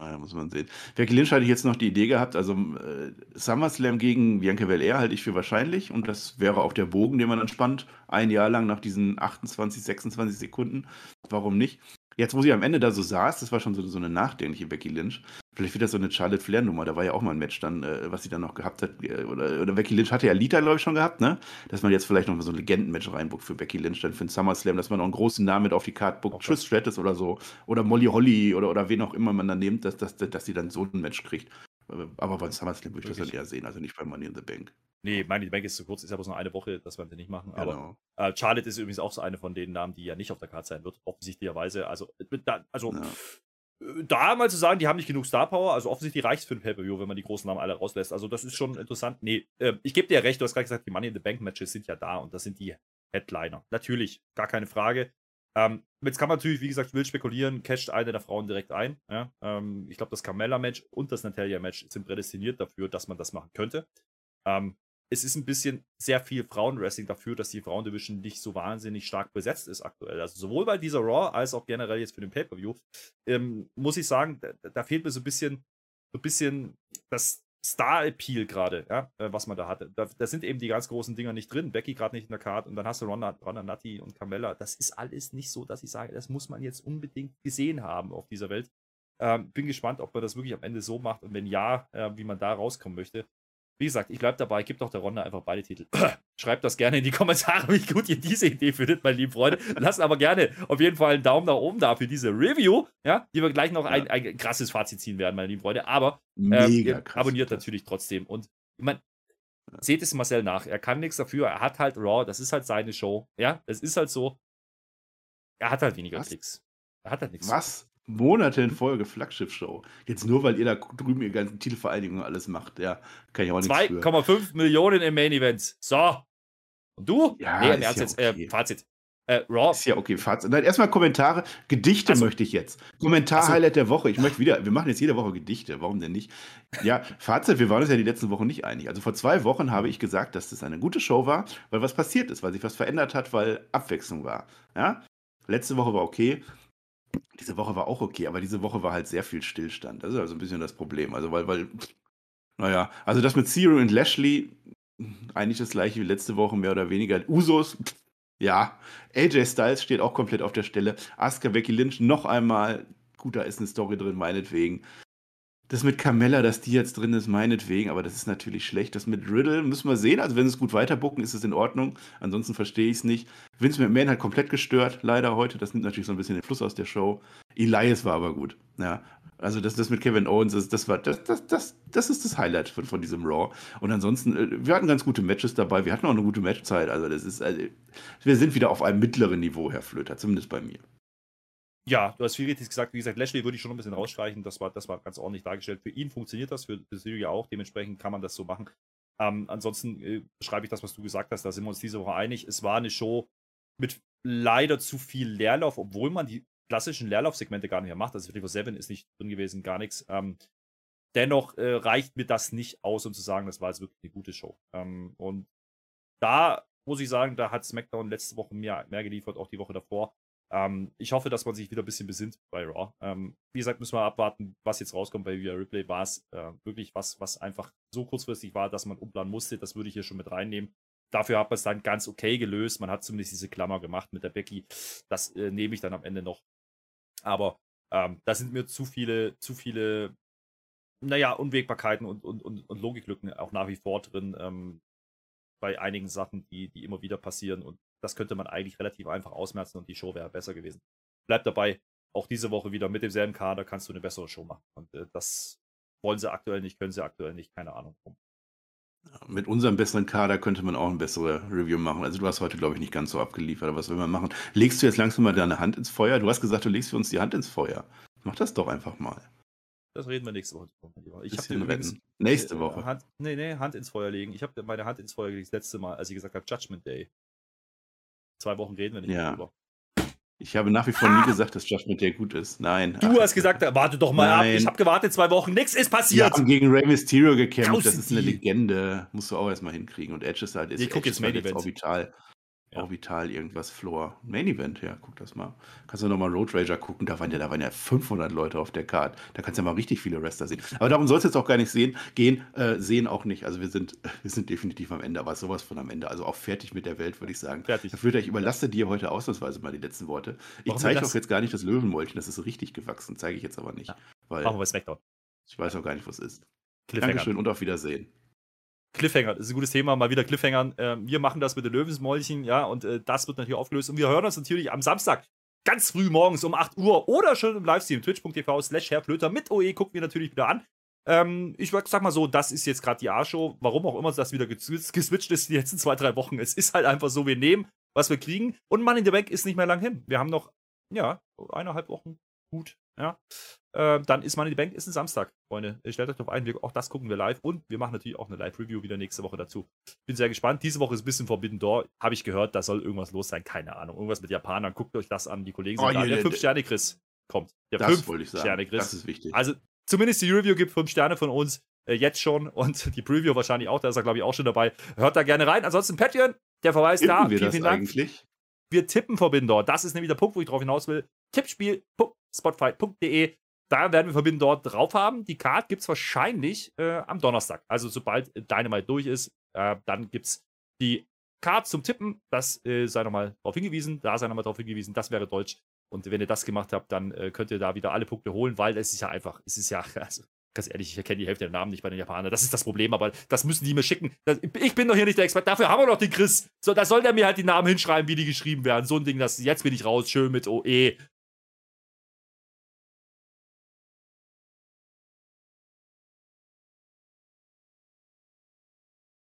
Naja, muss man sehen. Becky Lynch hatte ich jetzt noch die Idee gehabt, also äh, SummerSlam gegen Bianca Belair halte ich für wahrscheinlich und das wäre auch der Bogen, den man dann spannt, ein Jahr lang nach diesen 28, 26 Sekunden. Warum nicht? Jetzt, wo sie am Ende da so saß, das war schon so, so eine nachdenkliche Becky Lynch. Vielleicht wieder so eine Charlotte Flair-Nummer. Da war ja auch mal ein Match dann, äh, was sie dann noch gehabt hat. Äh, oder, oder Becky Lynch hatte ja Lita, glaube ich, schon gehabt, ne? Dass man jetzt vielleicht noch mal so ein Legenden-Match reinbuckt für Becky Lynch, dann für den SummerSlam, dass man noch einen großen Namen mit auf die Karte buckt. Okay. Trish Stratus oder so. Oder Molly Holly oder, oder wen auch immer man dann nimmt, dass, dass, dass sie dann so ein Match kriegt. Aber beim SummerSlam würde ich das dann eher sehen, also nicht bei Money in the Bank. Nee, Money in the Bank ist zu kurz, ist ja bloß nur eine Woche, das werden wir nicht machen. Aber genau. äh, Charlotte ist übrigens auch so eine von den Namen, die ja nicht auf der Karte sein wird, offensichtlicherweise. Also, äh, da, also ja. Da mal zu sagen, die haben nicht genug Star Power, also offensichtlich reicht es für ein Pay-Per-View, wenn man die großen Namen alle rauslässt. Also, das ist schon interessant. Nee, äh, ich gebe dir recht, du hast gerade gesagt, die Money in the Bank Matches sind ja da und das sind die Headliner. Natürlich, gar keine Frage. Ähm, jetzt kann man natürlich, wie gesagt, wild spekulieren, casht eine der Frauen direkt ein. Ja? Ähm, ich glaube, das Carmella-Match und das Natalia-Match sind prädestiniert dafür, dass man das machen könnte. Ähm, es ist ein bisschen sehr viel Frauenwrestling dafür, dass die Frauendivision nicht so wahnsinnig stark besetzt ist aktuell. Also sowohl bei dieser Raw als auch generell jetzt für den Pay-Per-View, ähm, muss ich sagen, da, da, fehlt mir so ein bisschen, so ein bisschen das Star-Appeal gerade, ja, äh, was man da hatte. Da, da, sind eben die ganz großen Dinger nicht drin. Becky gerade nicht in der Karte und dann hast du Ronda, Ronda Natti und Carmella. Das ist alles nicht so, dass ich sage, das muss man jetzt unbedingt gesehen haben auf dieser Welt. Ähm, bin gespannt, ob man das wirklich am Ende so macht und wenn ja, äh, wie man da rauskommen möchte. Wie gesagt, ich bleibe dabei, gebt doch der Ronda einfach beide Titel. Schreibt das gerne in die Kommentare, wie gut ihr diese Idee findet, meine lieben Freunde. Lasst aber gerne auf jeden Fall einen Daumen nach oben da für diese Review, ja, die wir gleich noch ja. ein, ein, krasses Fazit ziehen werden, meine lieben Freunde. Aber ähm, abonniert krass. natürlich trotzdem. Und ich meine, seht es Marcel nach. Er kann nichts dafür. Er hat halt Raw, das ist halt seine Show. Ja, es ist halt so. Er hat halt weniger Was? Klicks. Er hat halt nichts. Was? Monate in Folge Flaggschiff-Show. Jetzt nur, weil ihr da drüben ihr ganzen Titelvereinigungen alles macht. Ja, kann ich auch nicht 2,5 Millionen im Main Event. So. Und du? Ja, nee, im Ernst ja jetzt. Äh, okay. Äh, Fazit. Äh, Raw. Ist ja okay, Fazit. Nein, erstmal Kommentare. Gedichte also, möchte ich jetzt. Kommentar-Highlight der Woche. Ich möchte wieder, wir machen jetzt jede Woche Gedichte. Warum denn nicht? Ja, Fazit, wir waren uns ja die letzten Wochen nicht einig. Also vor zwei Wochen habe ich gesagt, dass das eine gute Show war, weil was passiert ist, weil sich was verändert hat, weil Abwechslung war. Ja? Letzte Woche war okay. Diese Woche war auch okay, aber diese Woche war halt sehr viel Stillstand. Das ist also ein bisschen das Problem. Also, weil, weil, naja, also das mit Zero und Lashley, eigentlich das gleiche wie letzte Woche, mehr oder weniger. Usos, ja. AJ Styles steht auch komplett auf der Stelle. Asuka Becky Lynch noch einmal. Gut, da ist eine Story drin, meinetwegen. Das mit Carmella, dass die jetzt drin ist, meinetwegen, aber das ist natürlich schlecht. Das mit Riddle müssen wir sehen. Also, wenn sie es gut weiterbucken, ist es in Ordnung. Ansonsten verstehe ich es nicht. Vince McMahon hat komplett gestört, leider heute. Das nimmt natürlich so ein bisschen den Fluss aus der Show. Elias war aber gut. Ja. Also das, das mit Kevin Owens, das, das war, das, das, das, das ist das Highlight von, von diesem Raw. Und ansonsten, äh, wir hatten ganz gute Matches dabei, wir hatten auch eine gute Matchzeit. Also das ist, also, wir sind wieder auf einem mittleren Niveau, Herr Flöter, zumindest bei mir. Ja, du hast viel richtig gesagt. Wie gesagt, Lashley würde ich schon ein bisschen rausstreichen. Das war, das war ganz ordentlich dargestellt. Für ihn funktioniert das, für, Silvia auch. Dementsprechend kann man das so machen. Ähm, ansonsten äh, beschreibe ich das, was du gesagt hast. Da sind wir uns diese Woche einig. Es war eine Show mit leider zu viel Leerlauf, obwohl man die klassischen Leerlaufsegmente gar nicht mehr macht. Also 24-7 ist nicht drin gewesen, gar nichts. Ähm, dennoch äh, reicht mir das nicht aus, um zu sagen, das war jetzt wirklich eine gute Show. Ähm, und da muss ich sagen, da hat SmackDown letzte Woche mehr, mehr geliefert, auch die Woche davor. Ähm, ich hoffe, dass man sich wieder ein bisschen besinnt bei Raw. Ähm, wie gesagt, müssen wir abwarten, was jetzt rauskommt bei Via Replay. War es äh, wirklich was, was einfach so kurzfristig war, dass man umplanen musste. Das würde ich hier schon mit reinnehmen. Dafür hat man es dann ganz okay gelöst. Man hat zumindest diese Klammer gemacht mit der Becky. Das äh, nehme ich dann am Ende noch aber ähm, da sind mir zu viele, zu viele, naja, Unwägbarkeiten und, und, und, und Logiklücken auch nach wie vor drin ähm, bei einigen Sachen, die, die immer wieder passieren. Und das könnte man eigentlich relativ einfach ausmerzen und die Show wäre besser gewesen. Bleibt dabei, auch diese Woche wieder mit demselben Kader kannst du eine bessere Show machen. Und äh, das wollen sie aktuell nicht, können sie aktuell nicht, keine Ahnung warum. Mit unserem besseren Kader könnte man auch ein bessere Review machen. Also du hast heute, glaube ich, nicht ganz so abgeliefert, aber was will man machen? Legst du jetzt langsam mal deine Hand ins Feuer? Du hast gesagt, du legst für uns die Hand ins Feuer. Mach das doch einfach mal. Das reden wir nächste Woche. Ich habe übrigens nächste äh, Woche. Hand, nee, nee, Hand ins Feuer legen. Ich habe meine Hand ins Feuer gelegt das letzte Mal, als ich gesagt habe, Judgment Day. Zwei Wochen reden wir nicht ja. darüber. Ich habe nach wie vor ah! nie gesagt, dass Judgment Day gut ist. Nein. Du Ach, hast gesagt, warte doch mal nein. ab. Ich habe gewartet zwei Wochen, nichts ist passiert. Wir haben gegen Rey Mysterio gekämpft. Das ist eine Legende. Musst du auch erstmal hinkriegen. Und Edge ist halt ist ich guck jetzt Main Event. orbital. Ja. Orbital irgendwas, Floor. Main Event, ja, guck das mal. Kannst du nochmal Road Rager gucken, da waren, ja, da waren ja 500 Leute auf der Card. Da kannst du ja mal richtig viele Wrestler sehen. Aber darum soll es jetzt auch gar nicht sehen, gehen, äh, sehen auch nicht. Also wir sind, wir sind definitiv am Ende, aber sowas von am Ende. Also auch fertig mit der Welt, würde ich sagen. Fertig. Dafür, ich überlasse dir heute ausnahmsweise mal die letzten Worte. Ich zeige auch jetzt gar nicht das Löwenmäulchen, das ist so richtig gewachsen, zeige ich jetzt aber nicht. Ja. Weil Machen wir Smackdown. Ich weiß auch gar nicht, was es ist. Dankeschön und auf Wiedersehen. Cliffhanger, das ist ein gutes Thema, mal wieder Cliffhangern. Äh, wir machen das mit den Löwensmäulchen, ja, und äh, das wird natürlich aufgelöst. Und wir hören uns natürlich am Samstag ganz früh morgens um 8 Uhr oder schon im Livestream twitch.tv slash herrflöter mit OE gucken wir natürlich wieder an. Ähm, ich sag mal so, das ist jetzt gerade die A-Show. Warum auch immer das wieder geswitcht ist die letzten zwei, drei Wochen. Es ist halt einfach so, wir nehmen, was wir kriegen. Und Money in the Bank ist nicht mehr lang hin. Wir haben noch, ja, eineinhalb Wochen gut, ja. Äh, dann ist Money in the Bank, ist ein Samstag, Freunde. Stellt euch darauf ein, wir, auch das gucken wir live und wir machen natürlich auch eine Live-Review wieder nächste Woche dazu. Bin sehr gespannt. Diese Woche ist ein bisschen Forbidden Door. Habe ich gehört, da soll irgendwas los sein. Keine Ahnung. Irgendwas mit Japanern. Guckt euch das an. Die Kollegen sind oh, da. Der 5-Sterne-Chris kommt. Der 5-Sterne-Chris. Das ist wichtig. Also zumindest die Review gibt 5 Sterne von uns. Äh, jetzt schon und die Preview wahrscheinlich auch. Da ist er, glaube ich, auch schon dabei. Hört da gerne rein. Ansonsten Patreon, der Verweis Tippen da. Wir vielen, vielen Dank. Eigentlich? Wir tippen Forbidden Door. Das ist nämlich der Punkt, wo ich drauf hinaus will. Tippspiel.spotfight.de da werden wir Verbinden dort drauf haben. Die Card gibt es wahrscheinlich äh, am Donnerstag. Also sobald Dynamite durch ist, äh, dann gibt es die Card zum Tippen. Das äh, sei nochmal darauf hingewiesen. Da sei nochmal darauf hingewiesen. Das wäre Deutsch. Und wenn ihr das gemacht habt, dann äh, könnt ihr da wieder alle Punkte holen, weil es ist ja einfach, es ist ja, also, ganz ehrlich, ich erkenne die Hälfte der Namen nicht bei den Japanern. Das ist das Problem, aber das müssen die mir schicken. Das, ich bin doch hier nicht der Experte. Dafür haben wir doch den Chris. So, da soll der mir halt die Namen hinschreiben, wie die geschrieben werden. So ein Ding, das jetzt bin ich raus, schön mit OE.